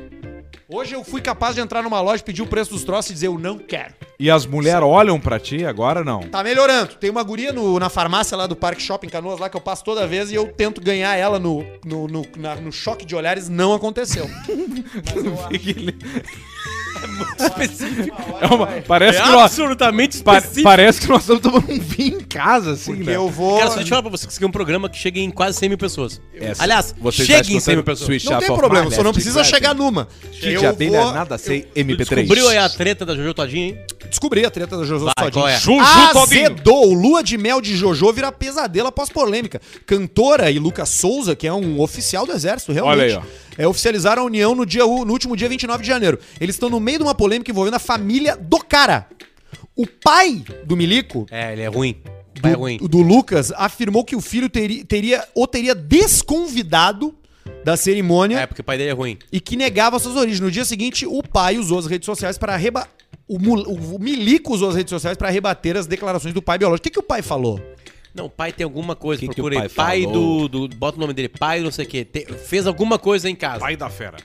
Hoje eu fui capaz de entrar numa loja, pedir o preço dos troços e dizer eu não quero. E as mulheres olham pra ti, agora não. Tá melhorando. Tem uma guria no- na farmácia lá do Parque Shopping Canoas lá que eu passo toda vez e eu tento ganhar ela no, no, no, na- no choque de olhares. Não aconteceu. É uma- parece, É que nós, absolutamente pa- específico. parece que nós estamos tomando um vinho em casa, assim, Porque né? eu vou. Cara, só deixa eu falar pra vocês que isso aqui é um programa que chega em quase 100 mil pessoas. Essa- Aliás, você chega está em 100 mil pessoas. Switch Não tem problema, só não precisa chegar numa. Kit Eu de abelha, vou- nada sei, Tu MP3. descobriu aí a treta da Jojo Todinho, hein? Descobri a treta da Jojo Vai, Todinho. é? Juju Todinho. Azedou. Lua de mel de Jojo vira pesadelo após polêmica. Cantora e Lucas Souza, que é um oficial do exército, realmente. Olha aí, ó. É, oficializaram a união no, dia, no último dia 29 de janeiro. Eles estão no meio de uma polêmica envolvendo a família do cara. O pai do Milico, É, ele é ruim. O pai é ruim. do, do Lucas, afirmou que o filho teria, teria o teria desconvidado da cerimônia É, porque o pai dele é ruim. e que negava suas origens. No dia seguinte, o pai usou as redes sociais para rebater. O, o Milico usou as redes sociais para rebater as declarações do pai biológico. O que, que o pai falou? Não, pai tem alguma coisa, Que que procura o aí. pai Pai, do, do. Bota o nome dele, pai não sei o quê. Te- fez alguma coisa em casa. Pai da fera.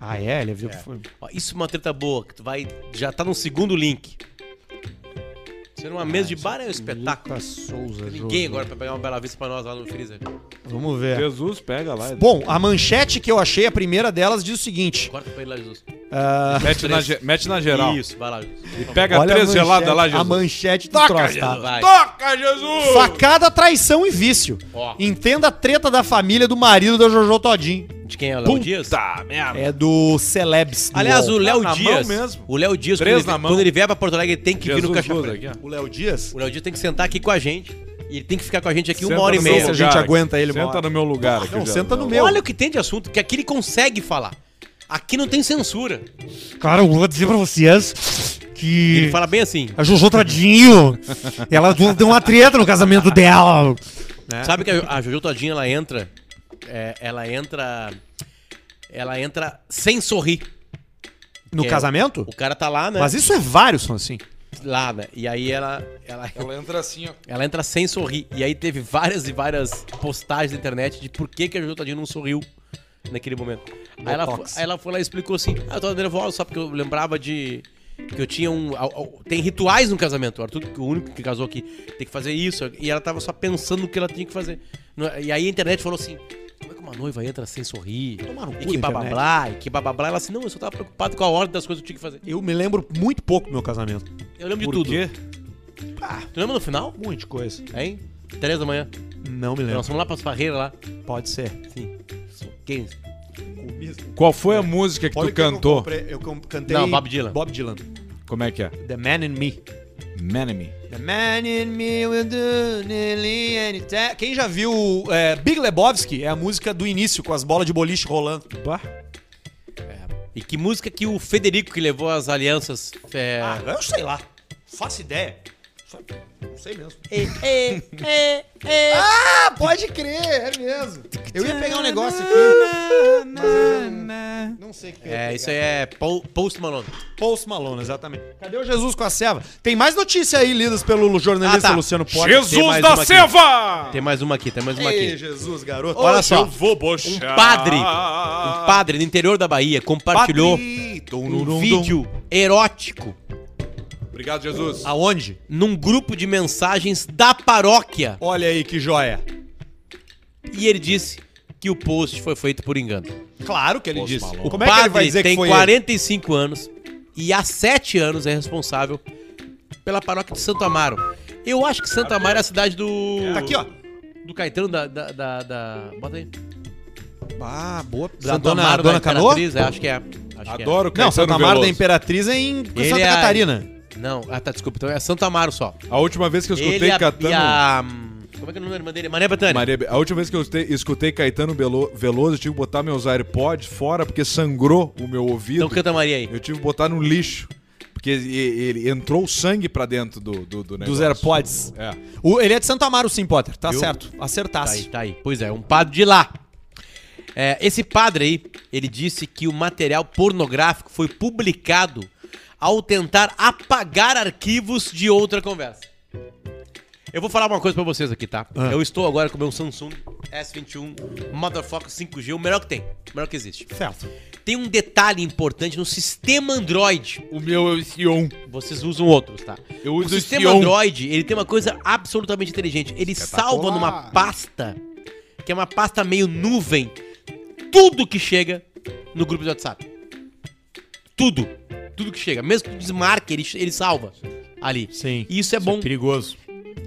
Ah, é? Ele viu que foi. Ó, isso é uma treta boa, que tu vai. Já tá no segundo link. Ser uma mesa de bar é um espetáculo. Lucas Souza, Ninguém agora pra pegar uma bela vista pra nós lá no freezer. Vamos ver. Jesus, pega lá. Bom, a manchete que eu achei, a primeira delas, diz o seguinte. Corta pra ele lá, Jesus. ah, mete, na, ge- mete na geral. Isso, vai lá, Jesus. E pega olha três geladas lá, A Jesus. manchete do Toca, troço, tá? Jesus. Vai. Toca, Jesus! Facada, traição e vício. Ó. Entenda a treta da família do marido da Jojo Todinho. De quem é o Léo Dias? Puta merda. É do Celebs. do Aliás, o UOL. Léo na mão Dias. mesmo. O Léo Dias, Três quando ele, na mão. quando ele vier pra Porto Alegre, ele tem que vir no Jesus Caixa Luz Preta. aqui, ó. O Léo Dias? O Léo Dias tem que sentar aqui com a gente. E ele tem que ficar com a gente aqui Senta uma hora e no meia. meu Se a gente aguenta ele uma Senta hora. no meu lugar aqui. Não, senta no meu. Olha o que tem de assunto, que aqui ele consegue falar. Aqui não tem censura. Cara, eu vou dizer pra vocês que Ele fala bem assim. a Jojo Todinho, ela deu uma treta no casamento dela. Sabe que a, a Jojo Todinho, ela entra. É, ela entra. Ela entra sem sorrir. No é- casamento? O cara tá lá, né? Mas isso é vários, são assim. Lá, né? E aí ela, ela, Ela entra assim, ó. ela entra sem sorrir. E aí teve várias e várias postagens na internet de por que, que a Jojo Todinho não sorriu naquele momento. Aí ela, fo- aí ela foi lá e explicou assim: Ah, eu tava nervosa só porque eu lembrava de. Que eu tinha um. Tem rituais no casamento. O Arthur, que o único que casou aqui, tem que fazer isso. E ela tava só pensando no que ela tinha que fazer. No- E aí a internet falou assim: uma noiva entra sem sorrir? Cu E que da blá blá internet. blá, e que blá blá blá. Ela assim: não, eu só tava preocupado com a ordem das coisas que eu tinha que fazer. Eu me lembro muito pouco do meu casamento. Eu lembro Por de tudo. quê? Tu lembra no final? Um monte de coisa. Hein? Três da manhã. Não me lembro. Nós fomos lá pras barreiras lá. Pode ser. Sim. 15. Qual foi a música que Olha tu que eu cantou? comprei. Eu com- cantei. Não, Bob Dylan. Bob Dylan. Como é que é? The Man in Me. Manemy. The man in me will do nearly anything. Quem já viu é, Big Lebowski? É a música do início, com as bolas de boliche rolando. Bah. E que música que o Federico que levou as alianças. É... Ah, eu sei lá. Faço ideia. Só- Não sei mesmo. é, é, é. Ah, pode crer, é mesmo. Eu ia pegar um negócio aqui. Mas eu não, não sei o que É, pegar. isso aí é Post Malone. Post Malone, exatamente. Cadê o Jesus com a Seva? Tem mais notícia aí lidas pelo jornalista Ah, tá. Luciano Porte. Tem Jesus da. Seva! Tem mais uma aqui, tem mais uma Ei, aqui. Jesus, garoto. Olha só. Eu vou Um bochar. padre, um padre do interior da Bahia compartilhou um vídeo erótico Obrigado, Jesus. Aonde? num grupo de mensagens da paróquia. Olha aí que joia. E ele disse que o post foi feito por engano. Claro que ele Post disse. Malone. Como é que ele vai dizer tem que foi 45 anos e há 7 anos é responsável pela paróquia de Santo Amaro. Eu acho que Santo Amaro é a cidade do. ele? Tá aqui, ó. Do Caetano da. da, da, da- Bota aí. Ah, boa. Da Da dona, Amaro dona da Canoa? Imperatriz, é, acho que é. Acho que é. Adoro Não, Caetano Santa Amaro da. Imperatriz é em Ele Santa é- Catarina. Não, ah, tá, desculpa. Então é Santo Amaro só. A última vez que eu escutei Ele a, Caetano. e a- Como é que é o nome da irmã dele? Maria Bethânia. Maria Be- a última vez que eu escutei, escutei Caetano Belo- Veloso, eu tive que botar meus AirPods fora porque sangrou o meu ouvido. Então canta Maria aí. Eu tive que botar no lixo. Porque ele, ele- entrou sangue pra dentro do, do, do negócio. Dos AirPods. É. O- ele é de Santo Amaro, sim, Potter. Tá Viu? certo. Tá aí, Acertasse. tá aí. Pois é, um padre de lá. É, esse padre aí, ele disse que o material pornográfico foi publicado ao tentar apagar arquivos de outra conversa. Eu vou falar uma coisa pra vocês aqui, tá? Ah. Eu estou agora com o meu Samsung S21 Motherfucker 5G, o melhor que tem, o melhor que existe. Certo. Tem um detalhe importante no sistema Android. O meu é o Sion. Vocês usam outros, tá? Eu o uso sistema Sion. Android, ele tem uma coisa absolutamente inteligente. Ele Espetacular. salva numa pasta, que é uma pasta meio nuvem, tudo que chega no grupo de WhatsApp. Tudo. Tudo que chega. Mesmo que tu desmarque, ele, ele salva ali. Sim. E isso é bom. perigoso.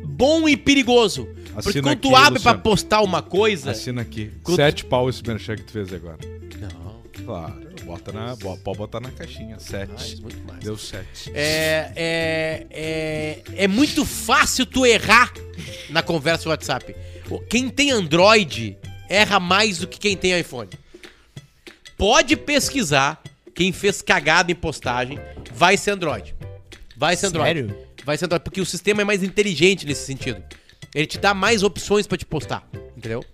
Bom e perigoso. Porque Assina quando tu aqui, abre pra Luciano. postar uma coisa... Assina aqui. Quanto- Sete pau esse merchan que tu fez agora. Não, Claro. Bota na, pode botar na caixinha. Sete. mais, muito mais. Deu sete. É, é, é, é muito fácil tu errar na conversa do WhatsApp. Quem tem Android erra mais do que quem tem iPhone. Pode pesquisar quem fez cagada em postagem, vai ser Android. Vai ser Android. Sério? Vai ser Android, porque o sistema é mais inteligente nesse sentido. Ele te dá mais opções pra te postar, entendeu?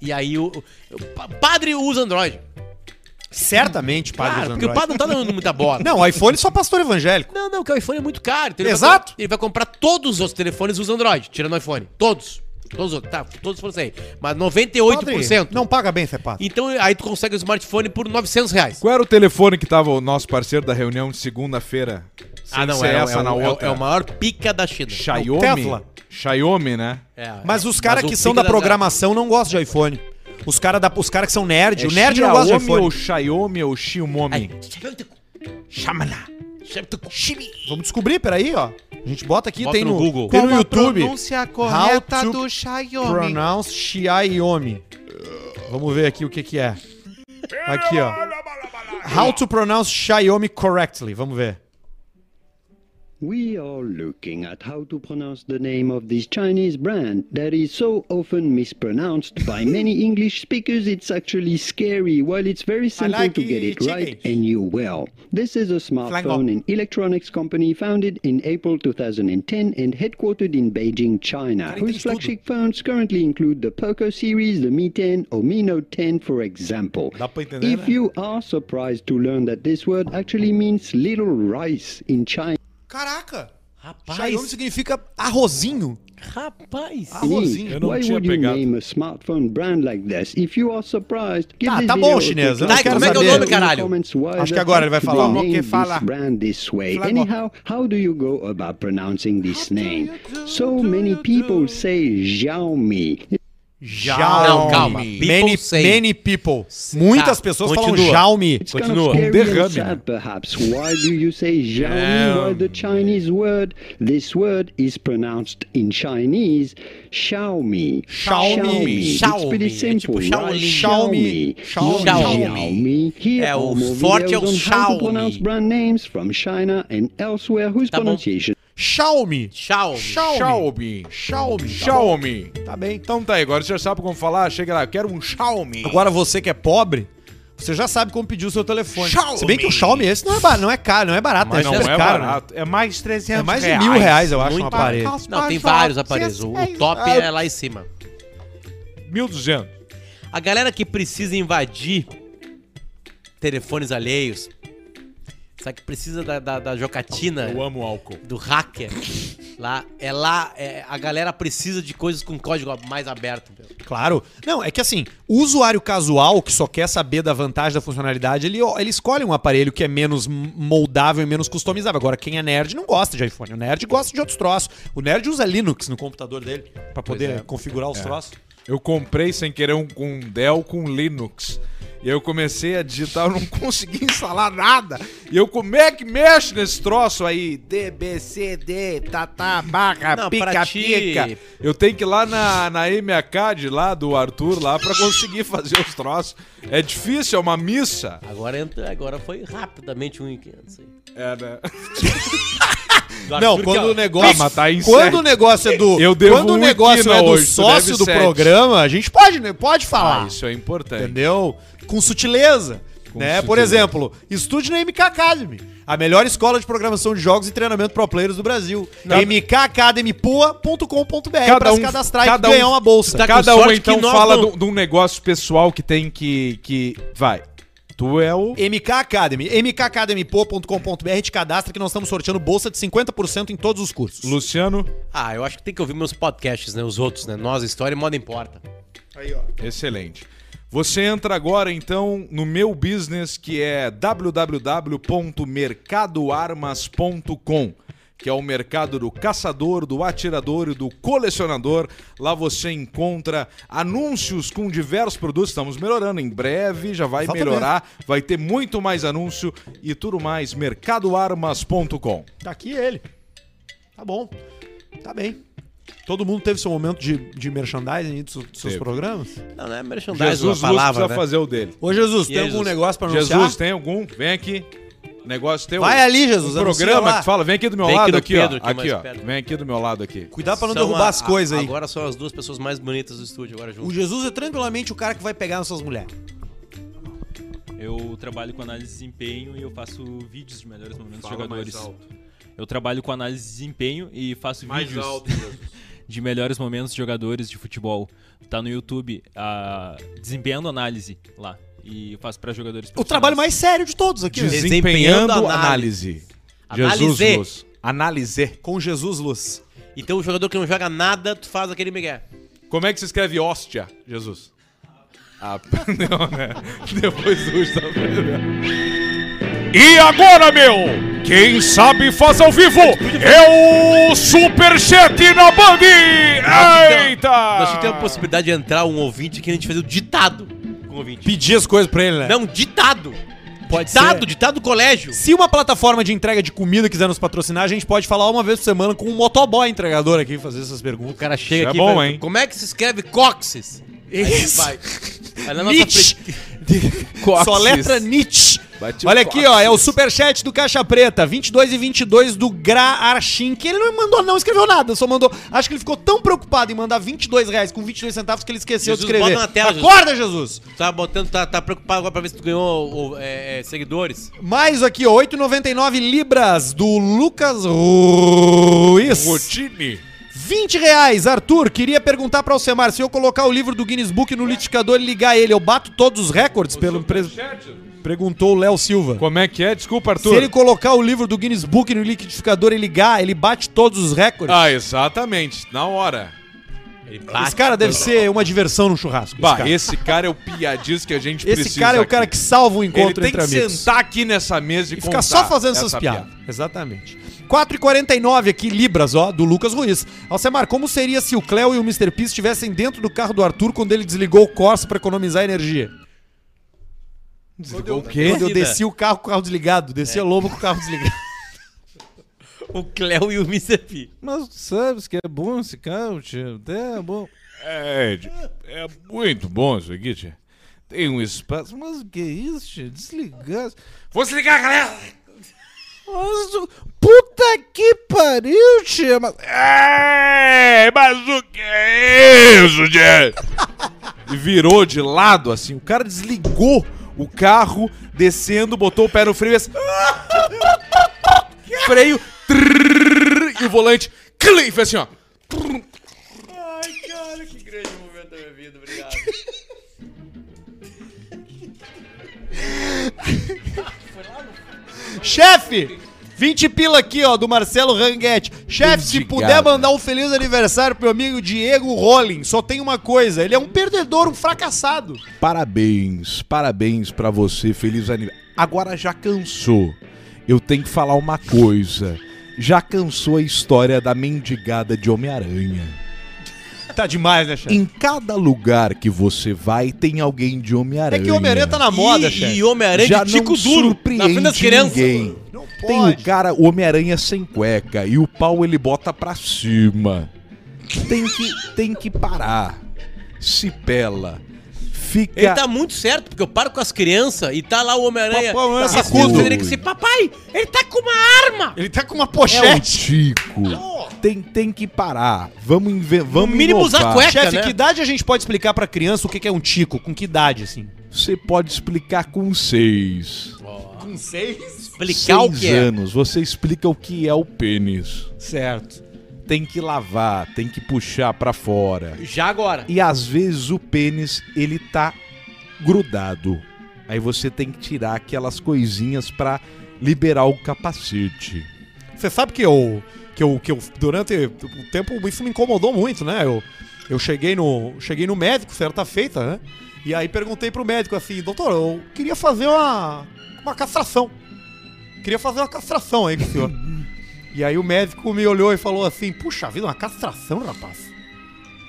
E aí o, o- o pa- padre usa Android. Certamente, padre Claro, usa porque o Android. padre não tá dando muita bola. Não, o iPhone é só pastor evangélico. Não, não, porque o iPhone é muito caro. então ele Exato. vai- ele vai comprar todos os outros telefones usando Android, tirando o iPhone. Todos. Todos. Tá, todos foram aí. Mas 98%. Não paga bem, padre. Então aí tu consegue o smartphone por 900 reais. Qual era o telefone que tava o nosso parceiro da reunião de segunda-feira? Sem Ah, não, é, essa é, na o- é outra. é o maior pica da China. Xiaomi? Tesla. Xiaomi, né? É, Mas os caras que são da programação não gostam de iPhone. Os caras os cara que são nerd, É o nerd não gosta de Xiaomi ou iPhone. Xiaomi ou Xiaomi? Ai. Vamos descobrir, peraí, ó. A gente bota aqui, Bota tem no no, Google. Tem no YouTube. pronúncia correta do Xiaomi. Pronounce Xiaomi. Vamos ver aqui o que que é. Aqui, ó. How to pronounce Xiaomi correctly. Vamos ver. We are looking at how to pronounce the name of this Chinese brand that is so often mispronounced by many English speakers it's actually scary while it's very simple like to get it chicken. right and you will. This is a smartphone and electronics company founded in April 2010 and headquartered in Beijing, China, whose flagship phones currently include the Poco series, the Mi 10 or Mi Note 10 for example. Dá pra entender, If you are surprised to learn that this word actually means little rice in China, Caraca. Rapaz. Xiaomi significa arrozinho. Rapaz. Arrozinho. Eu não Why tinha would you pegado. name a smartphone brand like this? If you are surprised, give Tá, tá bom, chinês, know Como é que é o nome, caralho? comments why Acho que agora ele vai falar. Como que fala? this brand this way. Anyhow, how do you go about pronouncing this name? So many people say Xiaomi. Xiaomi. Não, calma. People Many, say. many people. Muitas Tá, pessoas continua. falam Xiaomi. It's kind Continua. of scary derrame, and sad, perhaps. Why do you say Xiaomi while the Chinese word, this word is pronounced in Chinese, Xiaomi. Xiaomi. It's pretty Xiaomi. É tipo simple, right? Xiaomi. Shaomi. Not Xiaomi. Here É, o forte é o on how to Xiaomi. pronounce brand names from China and elsewhere whose Tá bom. Xiaomi. Xiaomi. Xiaomi. Xiaomi. Xiaomi. Tá bem. Então tá aí, agora você já sabe como falar. Chega lá, eu quero um Xiaomi. Agora você que é pobre, você já sabe como pedir o seu telefone. Xiaomi. Se bem que o Xiaomi esse não é, não é caro, não é barato, Mas não Esse é caro, né? barato. É mais de 300 É mais de mil reais, eu acho, um Muito aparelho. Não, tem vários aparelhos. O, o top é lá em cima. 1.200. A galera que precisa invadir telefones alheios, sabe que precisa da, da, da jocatina Eu amo álcool. do hacker, lá, é lá, é, a galera precisa de coisas com código mais aberto. meu. Claro. Não, é que assim, o usuário casual que só quer saber da vantagem da funcionalidade, ele, ele escolhe um aparelho que é menos moldável e menos customizável. Agora, quem é nerd não gosta de iPhone. O nerd gosta de outros troços. O nerd usa Linux no computador dele pra poder é. configurar os troços. Eu comprei sem querer um, um Dell com Linux. E aí eu comecei a digitar, eu não consegui instalar nada. E eu, como é que mexe nesse troço aí? D, B, C, D, tá, barra, Não, pica, pica. Eu tenho que ir lá na, na MACAD, lá do Arthur, lá, pra conseguir fazer os troços. É difícil, é uma missa. Agora, entra, agora foi rapidamente 1,500 aí. É, né? Não, Arthur, quando o negócio. Ah, mas tá quando o negócio é do. Eu devo quando o um negócio é do hoje, sócio do sete. programa, a gente pode, né, pode falar. Ah, isso é importante. Entendeu? Com sutileza. Com né? Por sutileza. exemplo, estude na MK Academy, a melhor escola de programação de jogos e treinamento pro players do Brasil. mkacademypoa.com.br pra se cadastrar cada e ganhar um- uma bolsa. Tá Cada um então fala não- de um- de um negócio pessoal que tem que. que vai. Tu é o. MK Academy, mkacademypoa.com.br te cadastra que nós estamos sorteando bolsa de 50% em todos os cursos. Luciano. Ah, eu acho que tem que ouvir meus podcasts, né? Os outros, né? Nós, História e Moda Importa. Aí, ó. Excelente. Você entra agora então no meu business que é www.mercadoarmas.com, que é o mercado do caçador, do atirador e do colecionador. Lá você encontra anúncios com diversos produtos. Estamos melhorando em breve, já vai melhorar, vai ter muito mais anúncio e tudo mais. mercadoarmas.com. Tá aqui ele. Tá bom. Tá bem. Todo mundo teve seu momento de, de merchandising dos, seus Teve. programas? Não, não é merchandising Jesus a Luz palavra, precisa né? fazer o dele. Ô, Jesus, E tem aí, algum Jesus? negócio pra anunciar? Jesus, tem algum? Vem aqui. Negócio teu. Vai ali, Jesus. Um anuncia programa lá. que fala, vem aqui do meu Vem aqui lado, do aqui, Pedro, ó. é Aqui, mais ó. perto. Vem aqui do meu lado aqui. Cuidado pra não São derrubar a- as coisas aí. Agora são as duas pessoas mais bonitas do estúdio, agora O junto. Jesus é tranquilamente o cara que vai pegar nessas mulheres. Eu trabalho com análise de desempenho e eu faço vídeos de melhores momentos dos jogadores. Eu trabalho com análise de desempenho e faço vídeos de melhores momentos de jogadores de futebol. Tá no YouTube, a Desempenhando Análise lá. E eu faço pra jogadores O trabalho mais sério de todos aqui. Desempenhando Desempenhando análise. análise. Jesus Análise. Luz. Análise. Com Jesus Luz. Então o jogador que não joga nada, tu faz aquele migué. Como é que se escreve hóstia, Jesus? Ah, não, né? Depois do último. E agora, meu? Quem sabe faz ao vivo é o Superchat na Band! Eita! Nós temos a possibilidade de entrar um ouvinte que a gente fazer o ditado com o ouvinte. Pedir as coisas pra ele, né? Não, ditado. Pode ditado, ser. ditado do colégio. Se uma plataforma de entrega de comida quiser nos patrocinar, a gente pode falar uma vez por semana com um motoboy entregador aqui fazer essas O perguntas. cara chega Isso é aqui e bom, hein? Como é que se escreve cóccix? Isso. vai. Aí na nossa frente- Só letra Nietzsche. Bate Olha o aqui, ó, é o superchat do Caixa Preta, 22 e 22 do Gra Archin, que ele não mandou, não escreveu nada, só mandou. Acho que ele ficou tão preocupado em mandar 22 reais com 22 centavos que ele esqueceu Jesus, de escrever. bota na tela, Jesus. Acorda, Jesus! Tá botando, tá, tá preocupado agora pra ver se tu ganhou ou, é, é, seguidores. Mais aqui, ó, 8,99 libras do Lucas Ruiz. Rotini. 20 reais, Arthur, queria perguntar pra Alcemar, se eu colocar o livro do Guinness Book no liquidificador e ligar ele, eu bato todos os recordes? Pelo pre- Perguntou o Léo Silva. Como é que é? Desculpa, Se Arthur. ele colocar o livro do Guinness Book no liquidificador e ligar, ele bate todos os recordes? Ah, exatamente. Na hora. Ele esse cara deve ser uma diversão no churrasco. Bah, esse cara, esse cara é o piadista que a gente Esse precisa cara é o cara aqui. que salva o Ele encontro tem entre que amigos. sentar aqui nessa mesa e, E ficar só fazendo essas essa piadas. piada. Exatamente. 4,49 aqui, Libras, ó, do Lucas Ruiz. Alcemar, como seria se o Cleo e o Mr. P estivessem dentro do carro do Arthur quando ele desligou o Corsa pra economizar energia? Desligou o Quando eu desci o carro com o carro desligado, desci a lobo com o carro desligado. O Cléo e o Mr. P. Mas sabes que é bom esse carro, tio. É bom. É, é muito bom isso aqui, tio. Tem um espaço. Mas o que é isso, tio? Desligar. Vou desligar, galera! Puta que pariu, tio! Mas, é, mas o que é isso, tio? E virou de lado, assim. O cara desligou o carro, descendo, botou o pé no freio e assim, freio, trrr, e o volante, clim, fez assim, ó. Ai, cara, que grande momento da minha vida, obrigado. Chefe! 20 pila aqui, ó, do Marcelo Ranguete. Chefe, se puder mandar um feliz aniversário pro meu amigo Diego Rolling, só tem uma coisa, ele é um perdedor, um fracassado. Parabéns, parabéns pra você, feliz aniversário. Agora já cansou. Eu tenho que falar uma coisa. Já cansou a história da mendigada de Homem-Aranha. Tá demais, né, chefe? Em cada lugar que você vai, tem alguém de É Homem-Aranha. que o Homem-Aranha tá na moda, e, chefe. e Homem-Aranha Já de Tico Duro, surpreende na frente das crianças. ninguém. Tem o cara, o Homem-Aranha sem cueca, e o pau ele bota pra cima. Tem que, tem que parar. Se pela. Fica... Ele tá muito certo, porque eu paro com as crianças e tá lá o Homem-Aranha. Papai, Homem-Aranha crianças sacudo. que ser, papai, ele tá com uma arma! Ele tá com uma É o pochete. Tico. Tem, tem que parar. Vamos, inve- vamos mínimo usar cueca. Chefe, né? que idade a gente pode explicar pra criança o que é um tico? Com que idade, assim? Você pode explicar com seis. Com seis. Explicar o Seis que é. anos. Você explica o que é o pênis. Certo. Tem que lavar, tem que puxar pra fora. Já agora. E às vezes o pênis, ele tá grudado. Aí você tem que tirar aquelas coisinhas pra liberar o capacete. Você sabe que eu, que eu, que eu durante o tempo isso me incomodou muito, né? Eu, eu cheguei no, cheguei no médico certa feita, né? E aí perguntei pro médico assim, doutor, eu queria fazer uma, uma castração. Queria fazer uma castração aí com o senhor. E aí o médico me olhou e falou assim, puxa vida, uma castração, rapaz.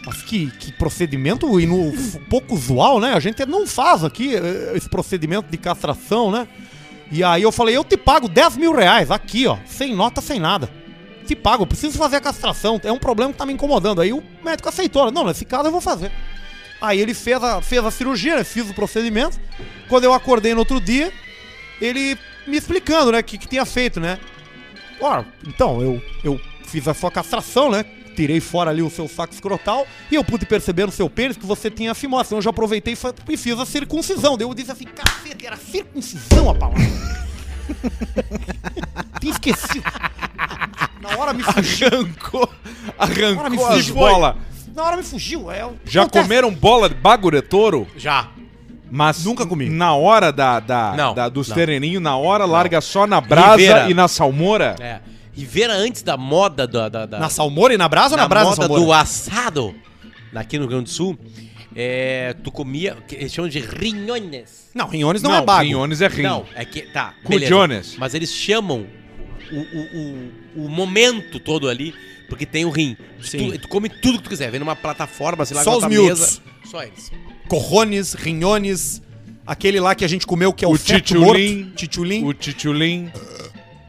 Mas que, que procedimento inu- f- pouco usual, né? A gente não faz aqui eh, esse procedimento de castração, né? E aí eu falei, eu te pago 10 mil reais aqui, ó, sem nota, sem nada. Te pago, preciso fazer a castração, é um problema que tá me incomodando. Aí o médico aceitou, não, nesse caso eu vou fazer. Aí ele fez a, fez a cirurgia, né, fiz o procedimento. Quando eu acordei no outro dia, ele me explicando, né, o que, que tinha feito, né. Ó, então, eu, eu fiz a sua castração, né, tirei fora ali o seu saco escrotal e eu pude perceber no seu pênis que você tinha fimose. Então eu já aproveitei e fiz a circuncisão. Daí eu disse assim, cacete, era circuncisão a palavra. Tinha esquecido. Na hora me fugiu. Arrancou, me arrancou as fugiu. bolas. Na hora me fugiu. É, o- Já acontece. comeram bola de baguretouro? Já. Mas Nunca comi. Na hora da, da, Não, da- dos não. tereninhos, na hora, larga só na brasa Rivera. e na salmoura? É. Rivera antes da moda da. da, da Na salmoura e na brasa ou na, na brasa moda salmoura? do assado, aqui no Rio Grande do Sul, é, tu comia, que eles chamam de rinhones. Não, Rinhones não, é bago. Rinhones é rim. Não, é que, tá, Cudiones. Mas eles chamam o, o, o, o momento todo ali, porque tem o rim. Sim. Tu, tu come tudo que tu quiser, vem numa plataforma, sei lá, Só na os tua miúdos. mesa. Só eles. Corrones, Rinhones, aquele lá que a gente comeu que é o, O. Tchutchulim. O titulim.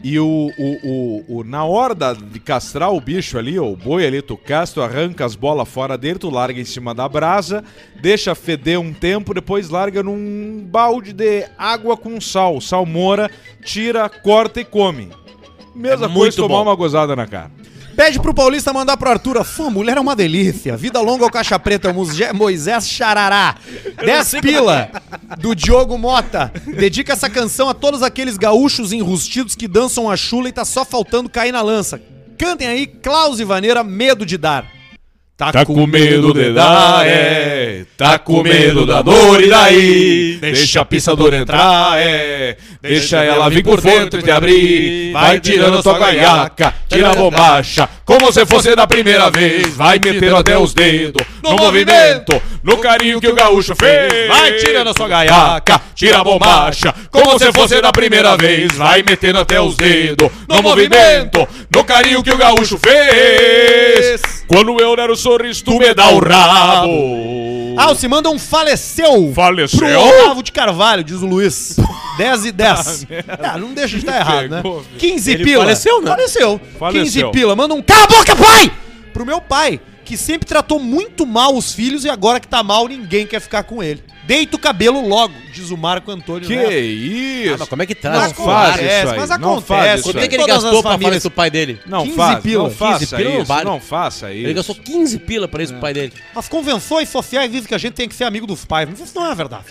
E o, o, o, o- na hora da- de castrar o bicho ali, ó, o boi ali, tu castra, tu arranca as bolas fora dele, tu larga em cima da brasa, deixa feder um tempo, depois larga num balde de água com sal, salmoura, tira, corta e come. Mesma É coisa tomar bom. uma gozada na cara. Pede pro Paulista mandar pro Arthur. Sua mulher é uma delícia. Vida longa ao caixa preta. Moisés- Moisés Charará. 10 pila do Diogo Mota. Dedica essa canção a todos aqueles gaúchos enrustidos que dançam a chula e tá só faltando cair na lança. Cantem aí, Klaus e Vaneira, medo de dar. Tá com medo de dar, é. Tá com medo da dor e daí. Deixa a pisadora entrar, é. Deixa ela vir por dentro e te abrir. Vai tirando a tua gaiaca, tira a bombacha. Como se fosse da primeira vez. Vai metendo até os dedos no movimento, no carinho que o gaúcho fez. Vai tirando a sua gaiaca, tira a bombacha. Como se fosse da primeira vez. Vai metendo até os dedos no movimento, no carinho que o gaúcho fez. Quando eu der o sorriso, tu me dá o rabo. Ah, se manda um faleceu. Faleceu? Pro Olavo de Carvalho, diz o Luiz. 10 e 10. Ah, não deixa de estar errado, né? Pegou, filho. 15 Ele pila. faleceu, né? Faleceu. Faleceu. 15 pila. Manda um cala a boca, pai! Pro meu pai, que sempre tratou muito mal os filhos e agora que tá mal, ninguém quer ficar com ele. Deita o cabelo logo, diz o Marco Antônio Que Neto. isso? Ah, mas como é que tá? Não Mas faz acontece, isso aí. mas não acontece. faz isso Quanto é que ele gastou as pra famílias- faleceu o pai dele? Não 15 faz, pila, não 15 faça pila isso, vale. não faça isso. Ele gastou 15 pila pra isso pro pai dele. As convenções sociais dizem que a gente tem que ser amigo dos pais, mas isso não é verdade.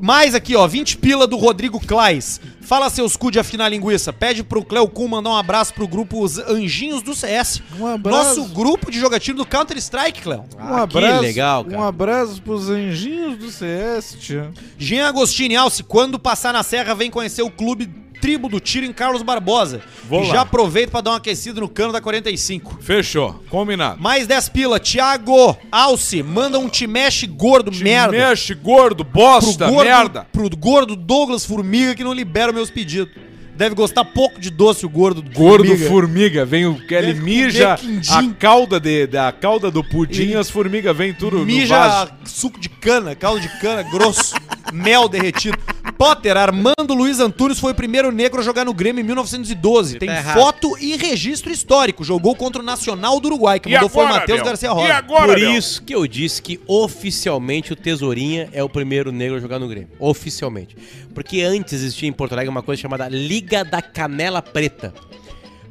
Mais aqui, ó, 20 pila do Rodrigo Klais. Fala seus cu de afinar linguiça. Pede pro Cleo Kuhn mandar um abraço pro grupo Os Anjinhos do CS. Um abraço. Nosso grupo de jogatina do Counter-Strike, Cleo. Um Ah, que legal, cara. Um abraço pros anjinhos do CS, tia. Jean Agostini Alce, quando passar na serra, vem conhecer o clube Tribo do Tiro em Carlos Barbosa. Vou e lá. já aproveita pra dar uma aquecida no cano da 45. Fechou, combinado. Mais 10 pila. Thiago Alce, manda um te mexe gordo, merda. Mexe, gordo, bosta, gordo, merda. Pro gordo Douglas Formiga que não libera meus pedidos. Deve gostar pouco de doce o gordo do Gordo formiga. formiga, vem o que ele mija a cauda de, da cauda do pudim, Ele as formigas vêm tudo no Mija vaso. suco de cana, caldo de cana grosso, mel derretido. Potter, Armando Luiz Antunes foi o primeiro negro a jogar no Grêmio em 1912. Tem tá errado. foto e registro histórico. Jogou contra o Nacional do Uruguai, que mandou foi o Matheus Garcia Rosa. Por isso que eu disse que oficialmente o Tesourinha é o primeiro negro a jogar no Grêmio. Oficialmente. Porque antes existia em Porto Alegre uma coisa chamada Liga da Canela Preta.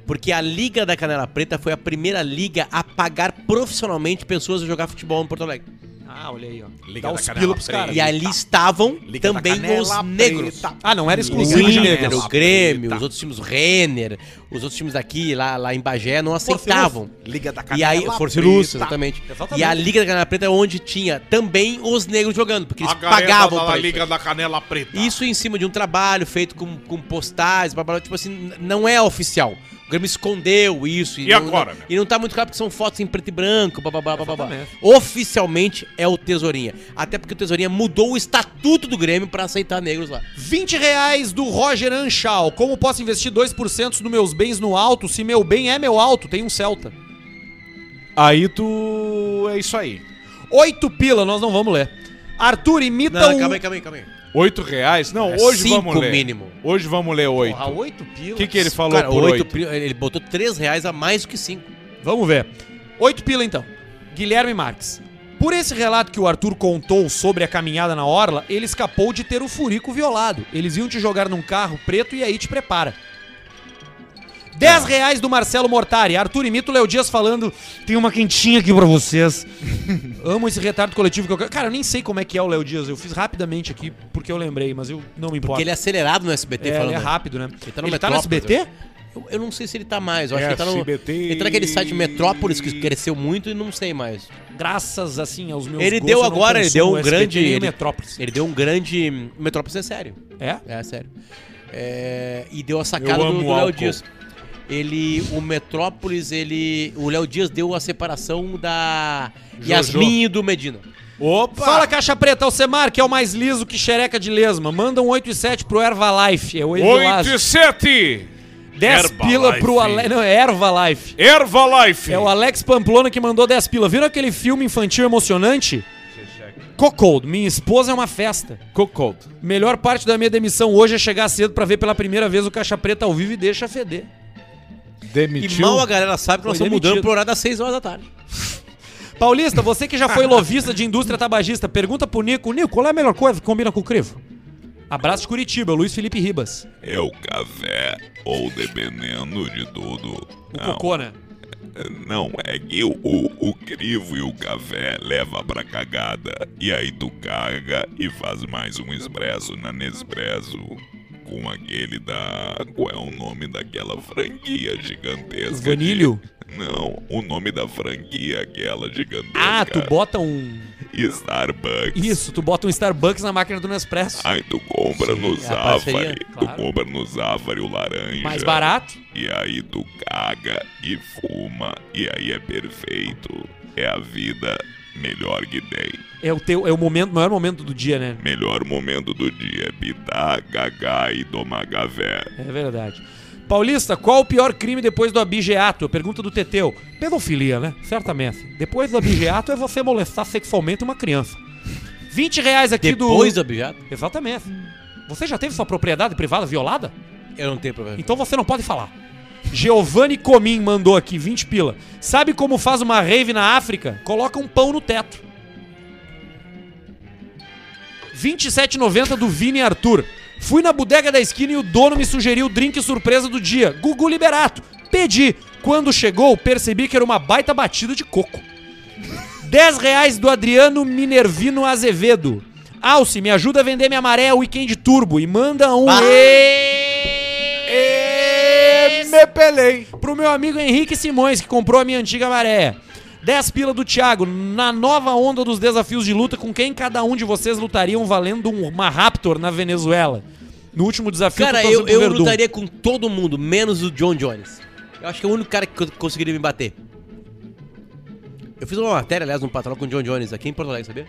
Porque a Liga da Canela Preta foi a primeira liga a pagar profissionalmente pessoas a jogar futebol em Porto Alegre. Ah, olha aí, ó. Liga Dá os Canela pila pros caras. E ali estavam Liga também Canela os negros. Preta. Ah, não era O exclusivo de Inter, o Grêmio, os outros times, o Renner, os outros times daqui, lá, lá em Bagé, não aceitavam. Liga da E aí, Força Lúcia, exatamente. Exatamente. E a Liga da Canela Preta é onde tinha também os negros jogando, porque eles A pagavam pra Liga isso. da Canela Preta. Isso em cima de um trabalho feito com, com postais, blá, blá, tipo assim, não é oficial. O Grêmio escondeu isso. E não, agora, não- né? E não tá muito claro porque são fotos em preto e branco, blá, blá, blá, blá, blá. Oficialmente é o Tesourinha. Até porque o Tesourinha mudou o estatuto do Grêmio pra aceitar negros lá. 20 reais do Roger Anchal. Como posso investir 2% dos meus bens no alto se meu bem é meu alto? Tem um Celta. Aí tu. É isso aí. 8 pila, nós não vamos ler. Arthur imita Não, o... calma aí, calma aí, calma aí. Oito reais? Não, É hoje vamos ler. mínimo. Hoje vamos ler oito. Porra, 8 pila. O que, que ele falou Cara, por oito oito? pri- ele botou 3 reais a mais do que 5. Vamos ver. 8 pila então. Guilherme Marques. Por esse relato que o Arthur contou sobre a caminhada na orla, ele escapou de ter o furico violado. Eles iam te jogar num carro preto e aí te prepara. 10 reais do Marcelo Mortari. Arthur imita o Léo Dias falando: Tem uma quentinha aqui pra vocês. Amo esse retardo coletivo que eu quero. Cara, eu nem sei como é que é o Léo Dias. Eu fiz rapidamente aqui porque eu lembrei, mas eu não me importo. Porque ele é acelerado no SBT É, falando. ele é rápido, né? Ele tá no ele tá no SBT? Eu, eu não sei se ele tá mais. Eu acho É, que ele tá no. SBT. Ele tá naquele site Metrópolis que cresceu muito e não sei mais. Graças, assim, aos meus Ele gostos, deu agora, ele deu um SBT grande- ele- Metrópolis. Ele deu um grande. Metrópolis é sério. É? É sério. É, e deu a sacada Eu do, do Léo. Dias. Ele. O Metrópolis, ele. O Léo Dias deu a separação da Jojo. Yasmin e do Medina. Opa! Fala, Caixa Preta, Alcemar, que é o mais liso que xereca de lesma. Manda um 8 e 7 pro Ervalife. É o 8 Evilásio. e 7! 10 Herbalife. pila pro Alex. Não, é Ervalife. Herbalife! É o Alex Pamplona que mandou 10 pila. Viram aquele filme infantil emocionante? Cocold, minha esposa é uma festa. Cocold. Melhor parte da minha demissão hoje é chegar cedo pra ver pela primeira vez o Caixa Preta ao vivo e deixa feder. E Demitiu. mal a galera sabe que nós estamos mudando pro horário das 6 horas da tarde. Paulista, você que já foi lovista de indústria tabagista, pergunta pro Nico. Nico, qual é a melhor coisa que combina com o crivo? Abraço de Curitiba, Luiz Felipe Ribas. É o café, ou dependendo de tudo. O Não, cocô, né? não é que o, o, o crivo e o café leva pra cagada. E aí tu caga e faz mais um expresso na Nespresso. Com aquele da. Qual é o nome daquela franquia gigantesca? de- Vanilho? Não, o nome da franquia, aquela gigantesca. Ah, tu bota um. Starbucks. Isso, tu bota um Starbucks na máquina do Nespresso. Aí tu compra no é a parceria, Zafari. claro. Tu compra no Zafari o laranja. Mais barato. E aí tu caga e fuma. E aí é perfeito. É a vida melhor que tem. É o teu, é o momento, maior momento do dia, né? Melhor momento do dia é pitar, cagar e tomar café. É verdade. Paulista, qual o pior crime depois do abigeato? A pergunta do Teteu. Pedofilia, né? Certamente. Depois do abigeato é você molestar sexualmente uma criança. 20 reais aqui Depois do do... objeto, Exatamente. Você já teve sua propriedade privada violada? eu não tenho problema. Então você não pode falar. Giovanni Comim mandou aqui 20 pila. Sabe como faz uma rave na África? Coloca um pão no teto. 27,90 do Vini Arthur. Fui na bodega da esquina e o dono me sugeriu o drink surpresa do dia, Gugu Liberato. Pedi. Quando chegou, percebi que era uma baita batida de coco. 10 reais do Adriano Minervino Azevedo. Alce, me ajuda a vender minha maré Weekend Turbo e manda um... Me pelei. Pro meu amigo Henrique Simões, que comprou a minha antiga maré. 10 pila do Thiago. Na nova onda dos desafios de luta, com quem cada um de vocês lutariam valendo um- uma Raptor na Venezuela? No último desafio Cara, eu, eu Verdun. lutaria com todo mundo, menos o John Jones. Eu acho que é o único cara que co- conseguiria me bater. Eu fiz uma matéria, aliás, no patrão com o John Jones aqui em Porto Alegre, sabia?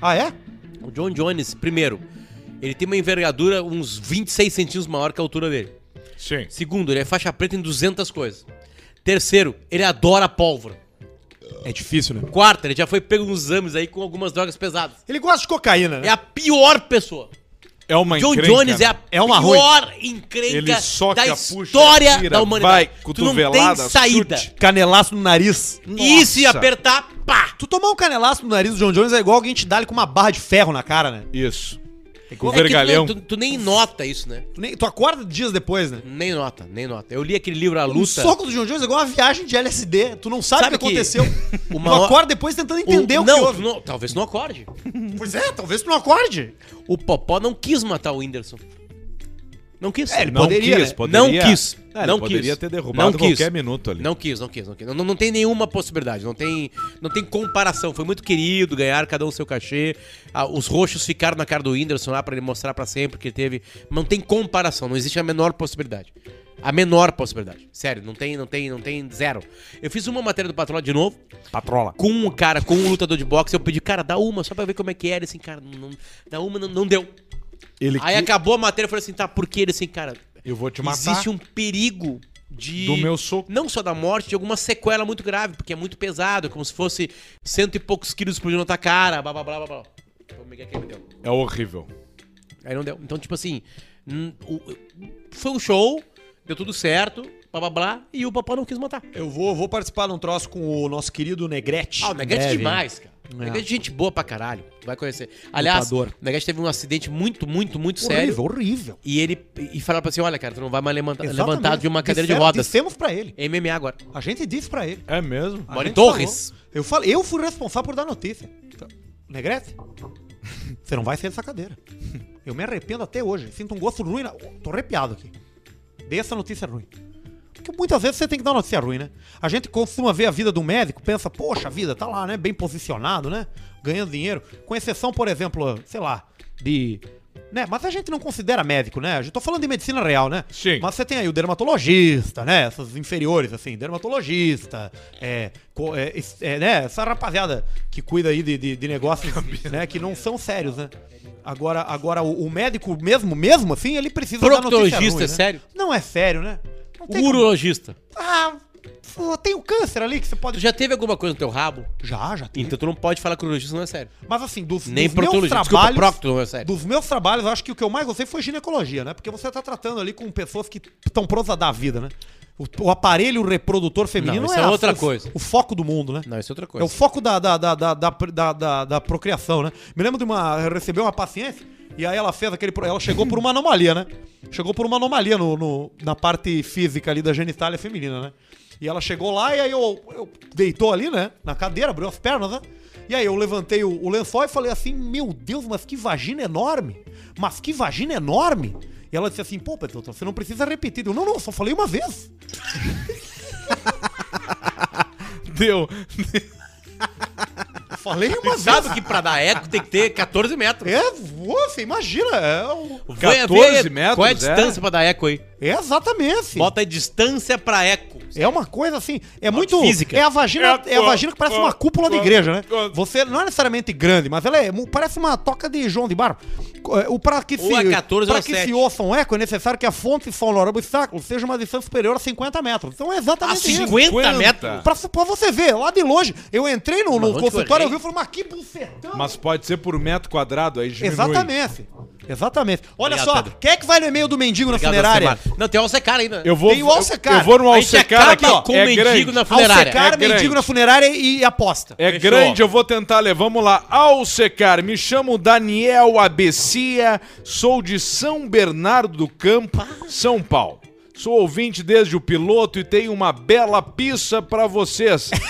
Ah, é? O John Jones, primeiro, ele tem uma envergadura uns 26 centímetros maior que a altura dele. Sim. Segundo, ele é faixa preta em 200 coisas. Terceiro, ele adora pólvora. É difícil, né? Quarto, ele já foi pego nos exames aí com algumas drogas pesadas. Ele gosta de cocaína, né? É a pior pessoa. É uma John encrenca. Jones é a É uma pior encrenca Ele soca, da puxa, história tira, da humanidade. vai, tu não tem saída. chute. Canelaço no nariz. E se apertar, pá! Tu tomar um canelaço no nariz do John Jones é igual alguém te dar ele com uma barra de ferro na cara, né? Isso. O É que tu- vergalhão. Tu, tu nem nota isso, né? Tu, nem- tu acorda dias depois, né? Nem nota, nem nota. Eu li aquele livro A O Luta. soco do John Jones é igual uma viagem de LSD. Tu não sabe, Sabe o que que aconteceu. uma tu acorda depois tentando entender o, que não, houve. tu não, talvez tu não acorde. Pois é, talvez tu não acorde. O Popó não quis matar o Whindersson. Não quis. É, ele Não Poderia, quis, né? poderia. Não quis. É, ele não poderia quis. ter derrubado Não quis. qualquer minuto ali. Não quis, não quis, não quis. Não, não tem nenhuma possibilidade. Não tem, não tem comparação. Foi muito querido, ganhar cada um seu cachê. Ah, os roxos ficaram na cara do Whindersson lá pra ele mostrar pra sempre que ele teve. Não tem comparação. Não existe a menor possibilidade. A menor possibilidade. Sério, não tem, não tem, não tem zero. Eu fiz uma matéria do Patrola de novo. Patrola. Com um cara, com um lutador de boxe. Eu pedi, cara, dá uma só pra ver como é que era. Assim, cara, não, dá uma, não, não deu. Ele Aí que- acabou a matéria e falei assim, tá, por que ele assim, cara? Eu vou te matar. Existe um perigo de. Do meu soco. Não só da morte, de alguma sequela muito grave, porque é muito pesado, como se fosse cento e poucos quilos explodindo na tua cara, blá blá blá blá blá. Deu. É horrível. Aí não deu. Então, tipo assim, hum, o- foi um show, deu tudo certo, blá blá blá, e o papai não quis matar. Eu vou, vou participar de um troço com o nosso querido Negrete. Ah, o Negrete é Deve, demais, cara. É gente boa pra caralho. Tu vai conhecer. Aliás, Lutador. o Negrete teve um acidente muito, muito, muito hein? sério. Horrível, horrível. E ele e falaram pra assim: olha, cara, tu não vai mais levantar, levantar de uma cadeira Disseram- de rodas. Dissemos pra ele. MMA agora. A gente disse pra ele. É mesmo? Gente Torres. falou. Eu, falei, eu fui responsável por dar notícia. Negrete, você não vai sair dessa cadeira. Eu me arrependo até hoje. Sinto um gosto ruim. Na... Tô arrepiado aqui. Dei essa notícia ruim. Porque muitas vezes você tem que dar notícia ruim, né? A gente costuma ver a vida do médico, pensa, poxa vida, tá lá, né? Bem posicionado, né? Ganhando dinheiro. Com exceção, por exemplo, sei lá, de. Né? Mas a gente não considera médico, né? A gente tô falando de medicina real, né? Sim. Mas você tem aí o dermatologista, né? Essas inferiores, assim, dermatologista, é, é, é, né? Essa rapaziada que cuida aí de, de, de negócios, né? Que não são sérios, né? Agora, agora o, o médico mesmo, mesmo assim, ele precisa dar notícia ruim, é né? sério? Não é sério, né? Como- Urologista. Ah, pô, tem o câncer ali que você Tu pode... já teve alguma coisa no teu rabo? Já, já tem. Então tu não pode falar que urologista não é sério. Mas assim, dos, Nem dos meus proctologista. Desculpa, trabalhos... procto não é sério. Dos meus trabalhos, eu acho que o que eu mais gostei foi ginecologia, né? Porque você tá tratando ali com pessoas que estão prontas a dar a vida, né? O, o aparelho reprodutor feminino Não, é, é a- outra o, coisa. O foco do mundo, né? Não, isso é outra É o coisa. foco da, da, da, da, da, da, da- procriação, né? Me lembro de uma. eu Recebi uma paciente e aí ela fez aquele. Ela chegou por uma anomalia, né? Chegou por uma anomalia no, no- na parte física ali da genitália feminina, né? E ela chegou lá e aí eu, eu deitou ali, né? Na cadeira, abriu as pernas, né? E aí eu levantei o, o lençol e falei assim: Meu Deus, mas que vagina enorme! Mas que vagina enorme! E ela disse assim: Pô, Pedro, você não precisa repetir. Eu, não, não, só falei uma vez. Deu. Falei uma vez. Sabe que pra dar eco tem que ter 14 metros. É, você imagina, é, o- Vai 14 ver metros, Qual é a é? distância pra dar eco aí? é exatamente. Bota a distância pra eco. É uma coisa assim, é muito. física. É a vagina, é a vagina que parece uma cúpula de igreja, né? Você não é necessariamente grande, mas ela é, parece uma toca de João de Barro. É, O para que se, Ou a 14 para ou a que 7. se ouça um eco é necessário que a fonte sonora do obstáculo seja uma distância superior a 50 metros. Então é A exatamente isso. 50 50. metros? Pra, pra você ver, lá de longe, eu entrei no, no consultório, eu eu vi e falei, mas que bucetão! Mas pode ser por metro quadrado, aí diminui. Exatamente. Exatamente. Olha Obrigado, só, Pedro. quem é que vai no e-mail do mendigo na Obrigado, funerária? Alcemar. Não, tem o Alcecar ainda. Eu vou, Tem o Alcecar. Eu vou no Alcecar aqui, ó. com é mendigo grande. na funerária. Alcecar, É grande. mendigo na funerária e, e aposta. É Fechou. grande, eu vou tentar ler. Vamos lá. Alcecar, me chamo Daniel Abecia, sou de São Bernardo do Campo, São Paulo. Sou ouvinte desde o piloto e tenho uma bela pista pra vocês.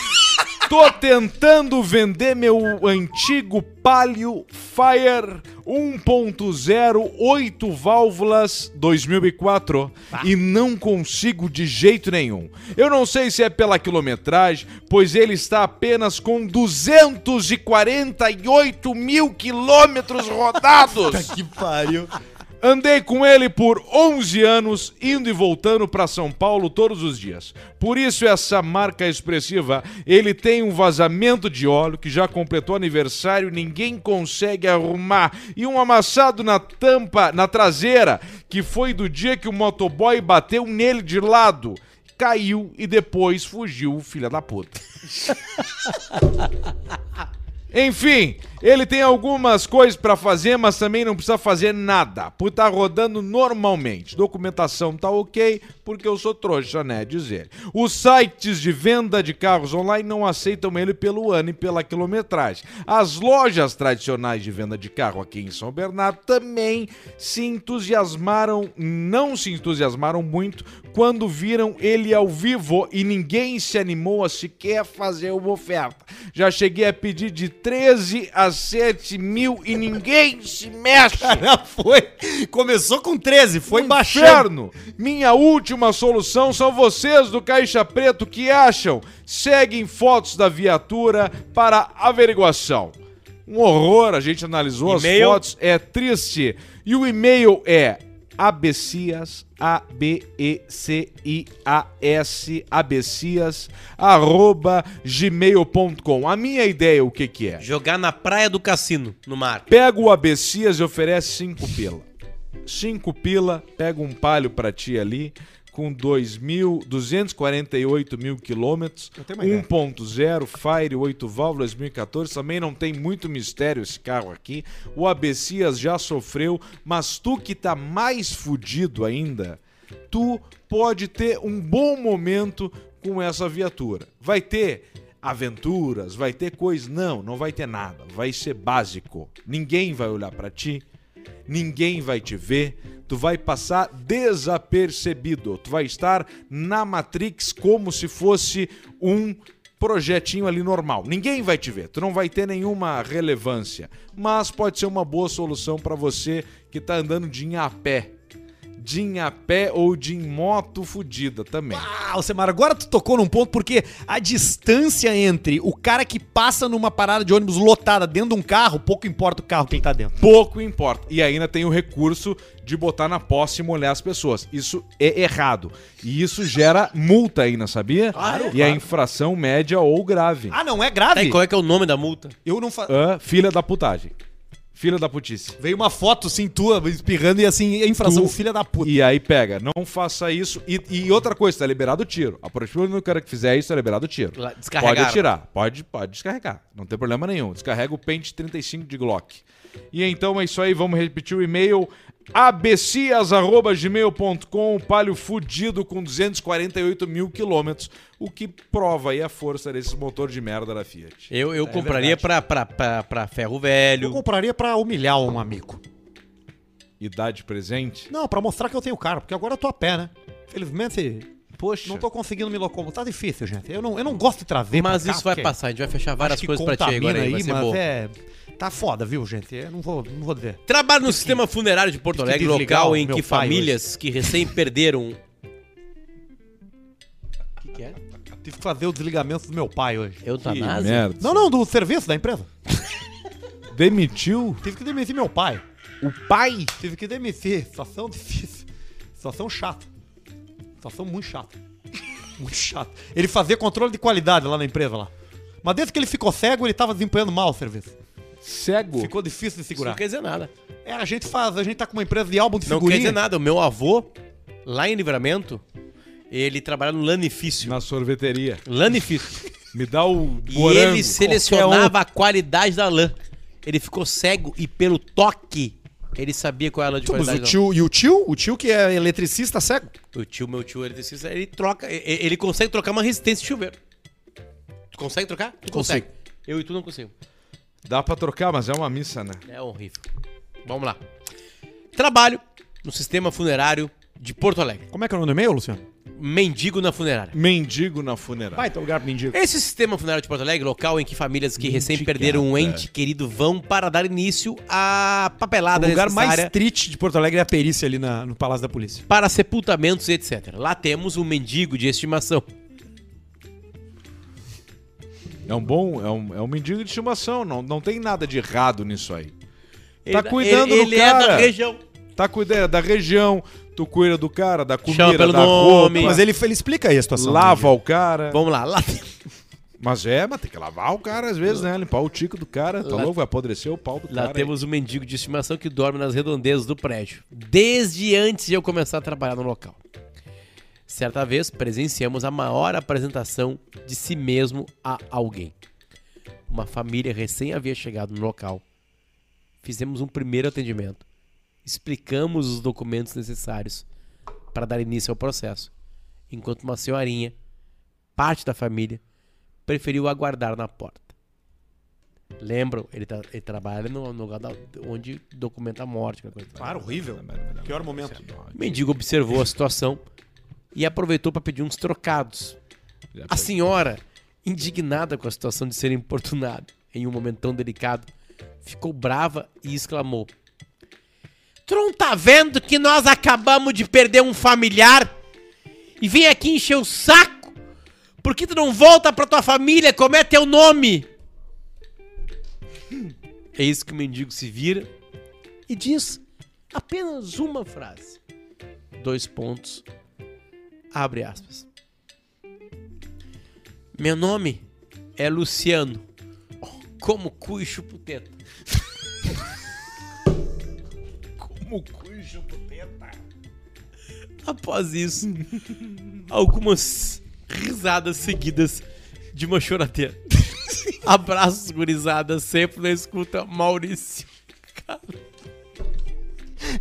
Tô tentando vender meu antigo Palio Fire 1.0 8 válvulas 2004 e não consigo de jeito nenhum. Eu não sei se é pela quilometragem, pois ele está apenas com 248 mil quilômetros rodados. Que pariu. Andei com ele por 11 anos, indo e voltando para São Paulo todos os dias. Por isso essa marca expressiva, ele tem um vazamento de óleo que já completou aniversário, ninguém consegue arrumar e um amassado na tampa, na traseira, que foi do dia que o motoboy bateu nele de lado. Caiu e depois fugiu, filha da puta. Enfim, ele tem algumas coisas pra fazer, mas também não precisa fazer nada, por tá rodando normalmente. Documentação tá ok, porque eu sou trouxa, né? Dizer. Os sites de venda de carros online não aceitam ele pelo ano e pela quilometragem. As lojas tradicionais de venda de carro aqui em São Bernardo também se entusiasmaram, não se entusiasmaram muito quando viram ele ao vivo e ninguém se animou a sequer fazer uma oferta. Já cheguei a pedir de 13 a 7 mil e ninguém se mexe. Já foi. Começou com 13, foi Um baixando. Inferno! Minha última solução são vocês do Caixa Preto que acham. Seguem fotos da viatura para averiguação. Um horror, a gente analisou as fotos, é triste. E o e-mail é abecias, A-B-E-C-I-A-S, abecias, arroba gmail.com. A minha ideia, o que que é? Jogar na praia do cassino, no mar. Pega o Abessias e oferece 5 pila. 5 pila, pega um palio pra ti ali, com 2.248 mil quilômetros, 1.0, Fire 8 válvulas 2014, também não tem muito mistério esse carro aqui. O Abessias já sofreu, mas tu que tá mais fudido ainda, tu pode ter um bom momento com essa viatura. Vai ter aventuras, vai ter coisa. Não, não vai ter nada. Vai ser básico. Ninguém vai olhar pra ti, ninguém vai te ver. Tu vai passar desapercebido. Tu vai estar na Matrix como se fosse um projetinho ali normal. Ninguém vai te ver. Tu não vai ter nenhuma relevância. Mas pode ser uma boa solução pra você que tá andando de a pé. De a pé ou de moto fudida também. Ah, Alcemar, agora tu tocou num ponto porque a distância entre o cara que passa numa parada de ônibus lotada dentro de um carro, pouco importa o carro que ele tá dentro. Pouco importa. E ainda tem o recurso de botar na posse e molhar as pessoas. Isso é errado. E isso gera multa ainda, sabia? Claro, E a claro. infração média ou grave. Ah, não é Tá, grave? e qual é que é o nome da multa? Eu não fa... Ah, filha da putagem. Filha da putice. Veio uma foto assim tua espirrando e assim, infração Tu- filha da puta. E aí pega, não faça isso. E, e outra coisa, tá liberado o tiro. A partir do cara que fizer isso, tá liberado o tiro. Pode atirar, pode, pode descarregar. Não tem problema nenhum. Descarrega o pente 35 de Glock. E então é isso aí, vamos repetir o e-mail abecias.gmail.com palio fudido com 248 mil quilômetros, o que prova aí a força desses motor de merda da Fiat. Eu, eu compraria pra, pra, pra, pra ferro velho. Eu compraria pra humilhar um amigo. Idade presente. Não, pra mostrar que eu tenho carro, porque agora eu tô a pé, né? Felizmente, Poxa. não tô conseguindo me locomover. Tá difícil, gente. Eu não, eu não gosto de trazer Mas cá, isso vai passar, a gente vai fechar várias coisas pra ti agora aí, vai ser mas bom. é... Tá foda, viu, gente? Eu não vou, não vou dizer. Trabalho no sistema funerário de Porto Alegre, local em meu que pai famílias que recém perderam. O que, que é? Tive que fazer o desligamento do meu pai hoje. Que Eutanásia? merda. Não, não, do serviço da empresa. Demitiu Tive que demitir meu pai. o pai? Tive que demitir. Situação difícil. Situação chata. Situação muito chata. Muito chata. Ele fazia controle de qualidade lá na empresa lá. Mas desde que ele ficou cego, ele tava desempenhando mal o serviço. Cego? Ficou difícil de Isso não segurar. quer dizer nada. É, a gente faz, a gente tá com uma empresa de álbum de Não quer figurinha. dizer nada. O meu avô, lá em Livramento, ele trabalha no lanifício. Na sorveteria. Lanifício. Me dá o E morango. ele selecionava a qualidade da lã. Ele ficou cego e pelo toque ele sabia qual era a lã de Mas qualidade o da lã. tio, e o tio? O tio que é eletricista cego? O tio, meu tio, ele, decide- ele troca, ele consegue trocar uma resistência de chuveiro. Tu consegue trocar? Tu consegue. Eu e tu não consigo. Dá pra trocar, mas é uma missa, né? É horrível. Vamos lá. Trabalho no sistema funerário de Porto Alegre. Como é que é o nome do e-mail, Luciano? Mendigo na funerária. Mendigo na funerária. Vai ter lugar pro mendigo. Esse sistema funerário de Porto Alegre, local em que famílias que recém perderam um ente querido vão para dar início à O papelada lugar mais necessária triste de Porto Alegre é a perícia ali na- no Palácio da Polícia. para sepultamentos e etc. Lá temos um mendigo de estimação. É um bom, é um, é um mendigo de estimação. Não, não tem nada de errado nisso aí. Tá Ele- cuidando ele, do ele é cara. da região. Tá com ideia da região, tu cuida do cara, da Chama comida, pelo da nome. roupa, Mas ele, ele explica aí a situação. lava o cara. Vamos lá, lá Mas é, mas tem que lavar o cara às vezes, né? Limpar o tico do cara. Tá Lá- louco? Vai apodrecer o pau do Lá cara. temos um mendigo de estimação que dorme nas redondezas do prédio, desde antes de eu começar a trabalhar no local. Certa vez, presenciamos a maior apresentação de si mesmo a alguém. Uma família recém havia chegado no local. Fizemos um primeiro atendimento. Explicamos os documentos necessários para dar início ao processo, enquanto uma senhorinha, parte da família, preferiu aguardar na porta. Lembram? Ele, tá- ele trabalha no, no lugar da- onde documenta a morte. coisa. Claro, horrível. Pior momento. O mendigo observou a situação e aproveitou para pedir uns trocados. A senhora, indignada com a situação de ser importunada em um momento tão delicado, ficou brava e exclamou: Tu não tá vendo que nós acabamos de perder um familiar e vem aqui encher o saco? Por que tu não volta pra tua família? Como é teu nome? É isso que o mendigo se vira e diz apenas uma frase. Dois pontos. Abre aspas. Meu nome é Luciano. Como cu e chuputeta. Como cujo puteta. Após isso, algumas risadas seguidas de uma choradeira. Abraços, gurizadas, sempre na escuta, Maurício.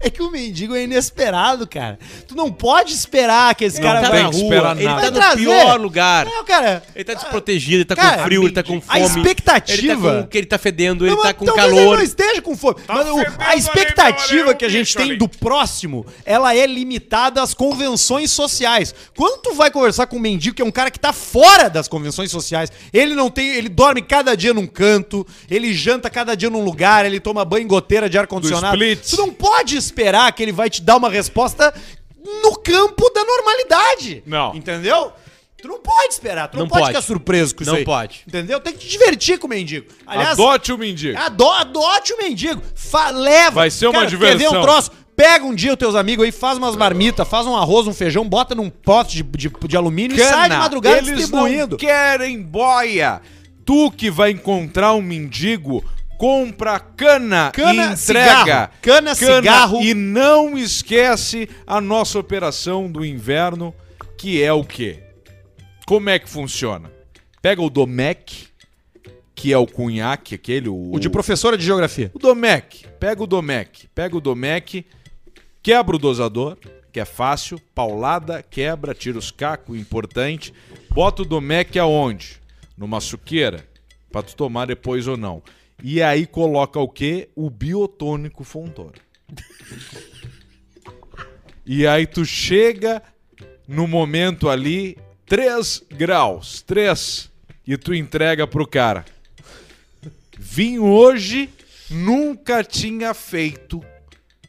É que o mendigo é inesperado, cara. Tu não pode esperar que esse Não cara tá vai na esperar rua. Ele nada. tá no trazer. pior lugar. Não, cara. Ele tá desprotegido, ele tá Cara, com frio, ele tá com a fome. expectativa- Ele tá com que ele tá fedendo, ele Não, tá mas com talvez ele calor. não esteja com fome. Mas o- fedendo a expectativa que a gente tem do próximo, ela é limitada às convenções sociais. Quando tu vai conversar com um mendigo, que é um cara que tá fora das convenções sociais, ele não tem, ele dorme cada dia num canto, ele janta cada dia num lugar, ele toma banho em goteira de ar condicionado. Do split. Tu não pode esperar que ele vai te dar uma resposta no campo da normalidade. Não. Entendeu? Tu não pode esperar, tu não, Não pode, pode. ficar surpreso com isso Não aí. pode. Entendeu? Tem que te divertir com o mendigo. Aliás, Adote o mendigo. ado- adote o mendigo. Fa- leva. Vai ser uma Cara, Quer ver diversão. um troço? Pega um dia os teus amigos aí, faz umas marmitas, faz um arroz, um feijão, bota num pote de, de, de alumínio e sai de madrugada eles não distribuindo. querem boia. Tu que vai encontrar um mendigo, compra cana, Cana, e entrega. cigarro. Cana, cigarro. E não esquece a nossa operação do inverno, que é o quê? Como é que funciona? Pega o Domec, que é o cunhaque, aquele, o, O de professora de geografia. o Domec, pega o Domec, pega o Domec, quebra o dosador, que é fácil, paulada, quebra, tira os cacos, importante. Bota o Domec aonde? Numa suqueira, pra tu tomar depois ou não. E aí coloca o quê? O biotônico Fontoura. e aí tu chega no momento ali, 3 graus, 3, e tu entrega pro cara. Vim hoje, nunca tinha feito.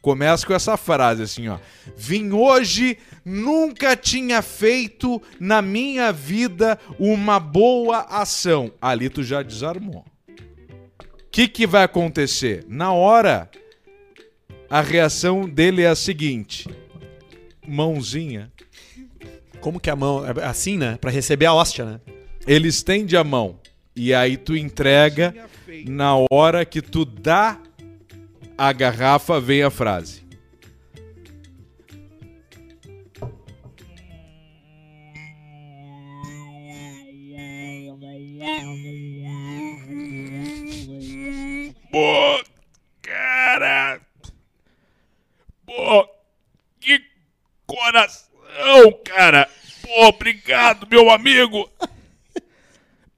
Começa com essa frase assim, ó. Vim hoje, nunca tinha feito na minha vida uma boa ação. Ali tu já desarmou. O que, que vai acontecer? Na hora, a reação dele é a seguinte: mãozinha. Como que a mão. É assim, né? Pra receber a hóstia, né? Ele estende a mão e aí tu entrega. Na hora que tu dá a garrafa, vem a frase. Pô, cara. Pô, que coração, cara. Pô, obrigado, meu amigo.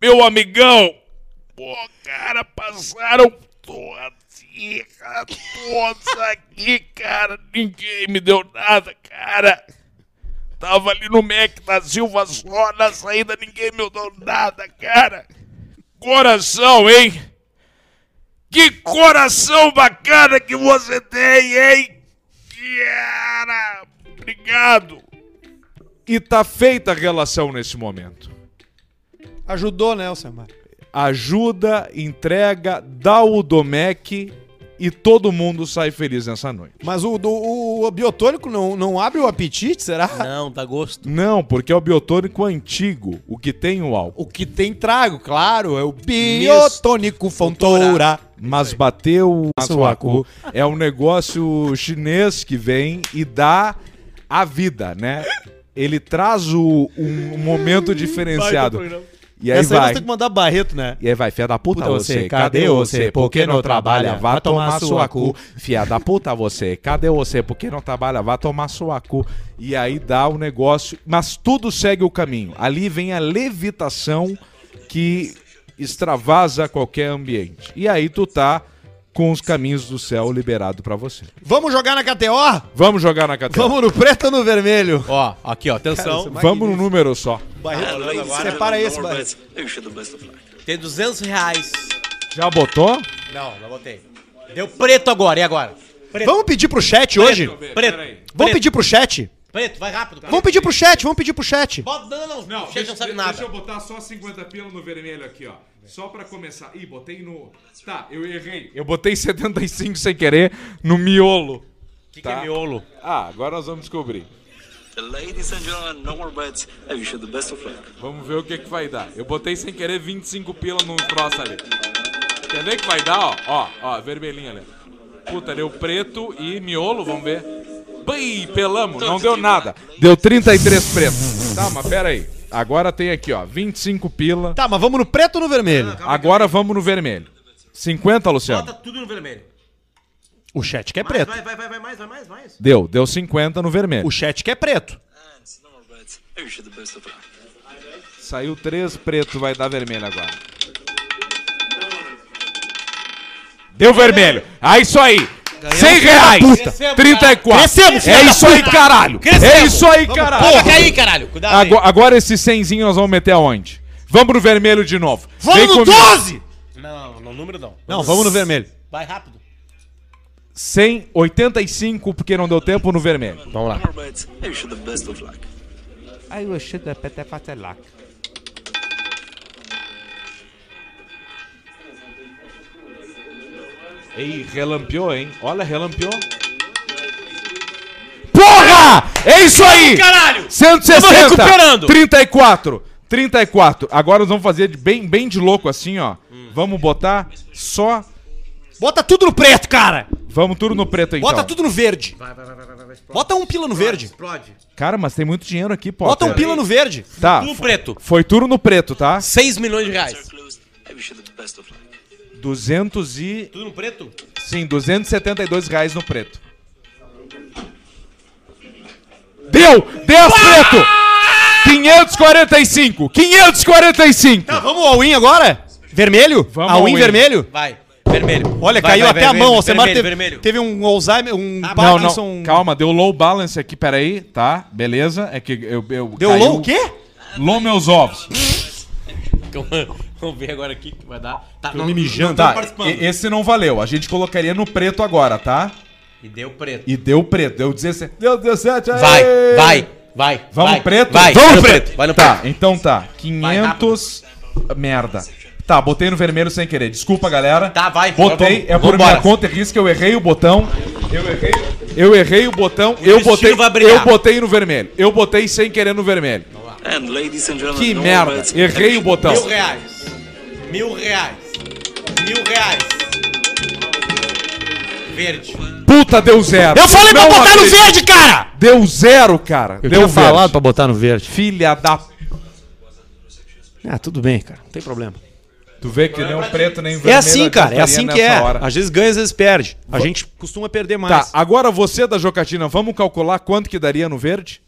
Meu amigão. Pô, cara, passaram todos, cara, todos aqui, cara. Ninguém me deu nada, cara. Tava ali no Mac da Silva só, na saída ninguém me deu nada, cara. Coração, hein? Que coração bacana que você tem, hein? Cara, obrigado. E tá feita a relação nesse momento. Ajudou, né, Alcemar? Ajuda, entrega, dá o Domec e todo mundo sai feliz nessa noite. Mas o, do, o biotônico não, não abre o apetite, será? Não, dá gosto. Não, porque é o biotônico antigo, o que tem o álcool. O que tem trago, claro, é o biotônico Fontoura. Mas bateu o suacu. É um negócio chinês que vem e dá a vida, né? Ele traz o, um momento diferenciado. E aí Essa aí vai. nós temos que mandar Barreto, né? E aí vai, fia da puta Puta você, cadê você? Por que não trabalha? Vá tomar sua cu. Fia da puta você, cadê você? Por que não trabalha? Vá tomar sua cu. E aí dá o negócio, mas tudo segue o caminho. Ali vem a levitação que extravasa qualquer ambiente. E aí tu tá com os caminhos do céu liberado pra você. Vamos jogar na KTO? Vamos jogar na categoria. Vamos no preto ou no vermelho? Ó, aqui, ó, atenção. Vamos no número só. Separa esse, Barreto. Tem 200 reais. Já botou? Não, não botei. Deu preto agora, e agora? Preto. Vamos pedir pro chat hoje? Preto. Vamos Preto. pedir pro chat? Preto, vai rápido. cara. Vamos pedir pro chat, vamos pedir pro chat. Bota, não, não, não. O chefe não sabe nada. botar só 50 pila no vermelho aqui, ó. Só pra começar. Ih, botei no. Tá, eu errei. Eu botei 75 sem querer no miolo. O que, que é miolo? Ah, agora nós vamos descobrir. Ladies and gentlemen, no more bets. I wish you the best of luck. Vamos ver o que que vai dar. Eu botei sem querer 25 pila num troço ali. Quer ver que vai dar, ó? Ó, ó, vermelhinho ali. Puta, deu preto e miolo, vamos ver. Bem, pelamos, não deu nada. Deu 33 preto. Tá, mas pera aí. Agora tem aqui, ó, 25 pila. Tá, mas vamos no preto ou no vermelho? Agora vamos no vermelho. 50, Luciano? Bota tudo no vermelho. O chat quer preto. Vai, vai, vai, vai mais, vai mais, mais. Deu, deu 50 no vermelho. O chat preto. Best of luck. Saiu 3 preto, vai dar vermelho agora. Deu vermelho. É isso aí. 100 reais. Crescemos, 34. Crescemos, É isso aí, caralho. É Crescemos. isso aí, caralho. Coloca aí, caralho. Cuidado aí. Agora, agora esse 100zinho nós vamos meter aonde? Vamos no vermelho de novo. Vamos Vem no comigo. 12! Não, no número não. Não, vamos no vermelho. Vai rápido. 185, porque não deu tempo no vermelho. Vamos lá. I wish you the best of luck. Ei, relampeou, hein? Olha, relampeou. Porra! É isso aí! Caralho! 160. Tamo recuperando. 34. 34. Agora nós vamos fazer de bem, bem de louco assim, ó. Vamos botar só. Bota tudo no preto, cara! Vamos tudo no preto então. Bota tudo no verde. Bota um pila no verde. Explode. Cara, mas tem muito dinheiro aqui, pô. Bota um pila no verde. Tá. Tudo preto. Foi tudo no preto, tá? 6 milhões de reais. 200 e. Tudo no preto? Sim, 272 reais no preto. Deu! 10 preto! 545! 545! Tá, vamos ao win agora? Vermelho? Vamos All ao in win. vermelho? Vai. Vermelho. Olha, Vai, caiu vai, até vai, a mão. vermelho, O Semar vermelho, teve, vermelho. teve um Alzheimer, um Ah, Não, não, Parkinson. calma, deu low balance aqui, peraí, tá? Beleza? É que eu. eu Deu caiu- low o quê? Low meus ovos. Vamos ver agora aqui o que vai dar. Tá, me mijando. tá Tá, esse não valeu. A gente colocaria no preto agora, tá? E deu preto. E deu preto, deu 17. Deu 17, aí! Vai, vai, vai. Vamos vai, preto? Vai, Vamos vai preto. preto. Vai no Tá, preto. então tá. 500. Merda. Tá, botei no vermelho sem querer. Desculpa, galera. Tá, vai. Botei, é por vambora. minha conta e risco, eu errei o botão. Eu errei. Eu errei o botão. eu destino botei. Eu botei no vermelho. Eu botei sem querer no vermelho. And ladies and gentlemen, Que merda. Errei o botão. Mil reais. Mil reais. Mil reais. Verde. Puta, deu zero. Eu falei pra Não botar no acredito. verde, cara! Deu zero, cara. deu verde. pra botar no verde. Filha da. Ah, tudo bem, cara. Não tem problema. Tu vê que nem o preto nem o vermelho. É assim, cara. É assim que é. hora. Às vezes ganha, às vezes perde. A gente costuma perder Tá, mais. agora você da Jocatina, vamos calcular quanto que daria no verde?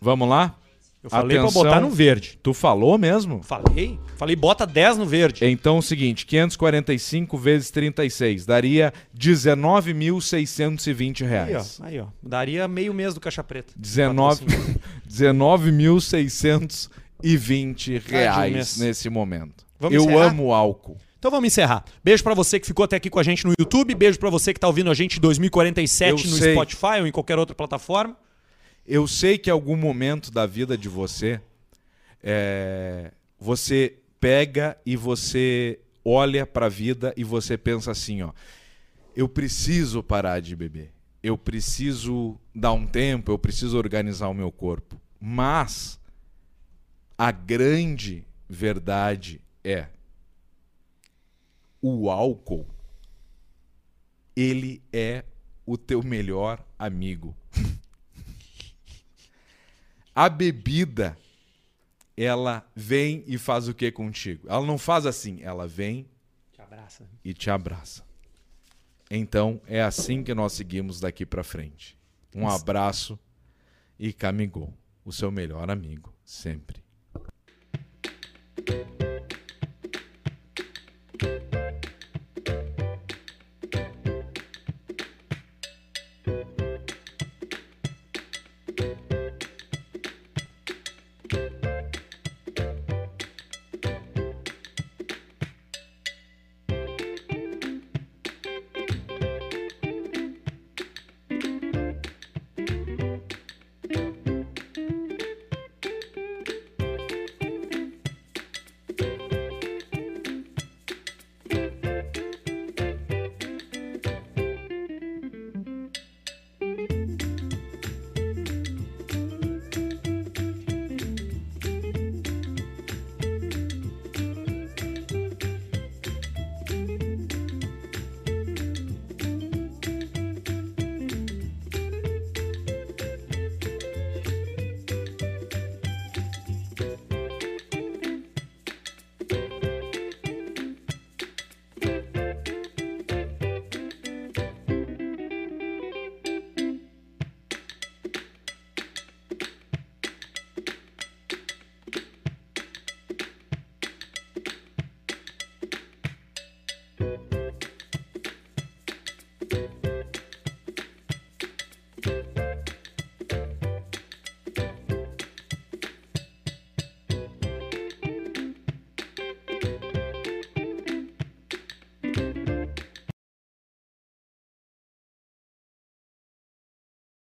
Vamos lá? Eu falei Atenção. pra botar no verde. Tu falou mesmo? Falei? Falei, bota 10 no verde. Então é o seguinte, 545 vezes 36 daria 19.620 Aí, ó. reais. Aí, ó. Daria meio mês do Caixa Preta. 19 19.620 um reais nesse momento. Vamos Eu encerrar? amo álcool. Então vamos encerrar. Beijo pra você que ficou até aqui com a gente no YouTube. Beijo pra você que tá ouvindo a gente em 2047 Eu no sei. Spotify ou em qualquer outra plataforma. Eu sei que em algum momento da vida de você, é, você pega e você olha pra vida e você pensa assim, ó. eu preciso parar de beber. Eu preciso dar um tempo, eu preciso organizar o meu corpo. Mas a grande verdade é o álcool ele é o teu melhor amigo. a bebida ela vem e faz o que contigo? Ela não faz assim, ela vem Te abraça. e te abraça. Então é assim que nós seguimos daqui para frente. Um abraço e Camigol, o seu melhor amigo, sempre.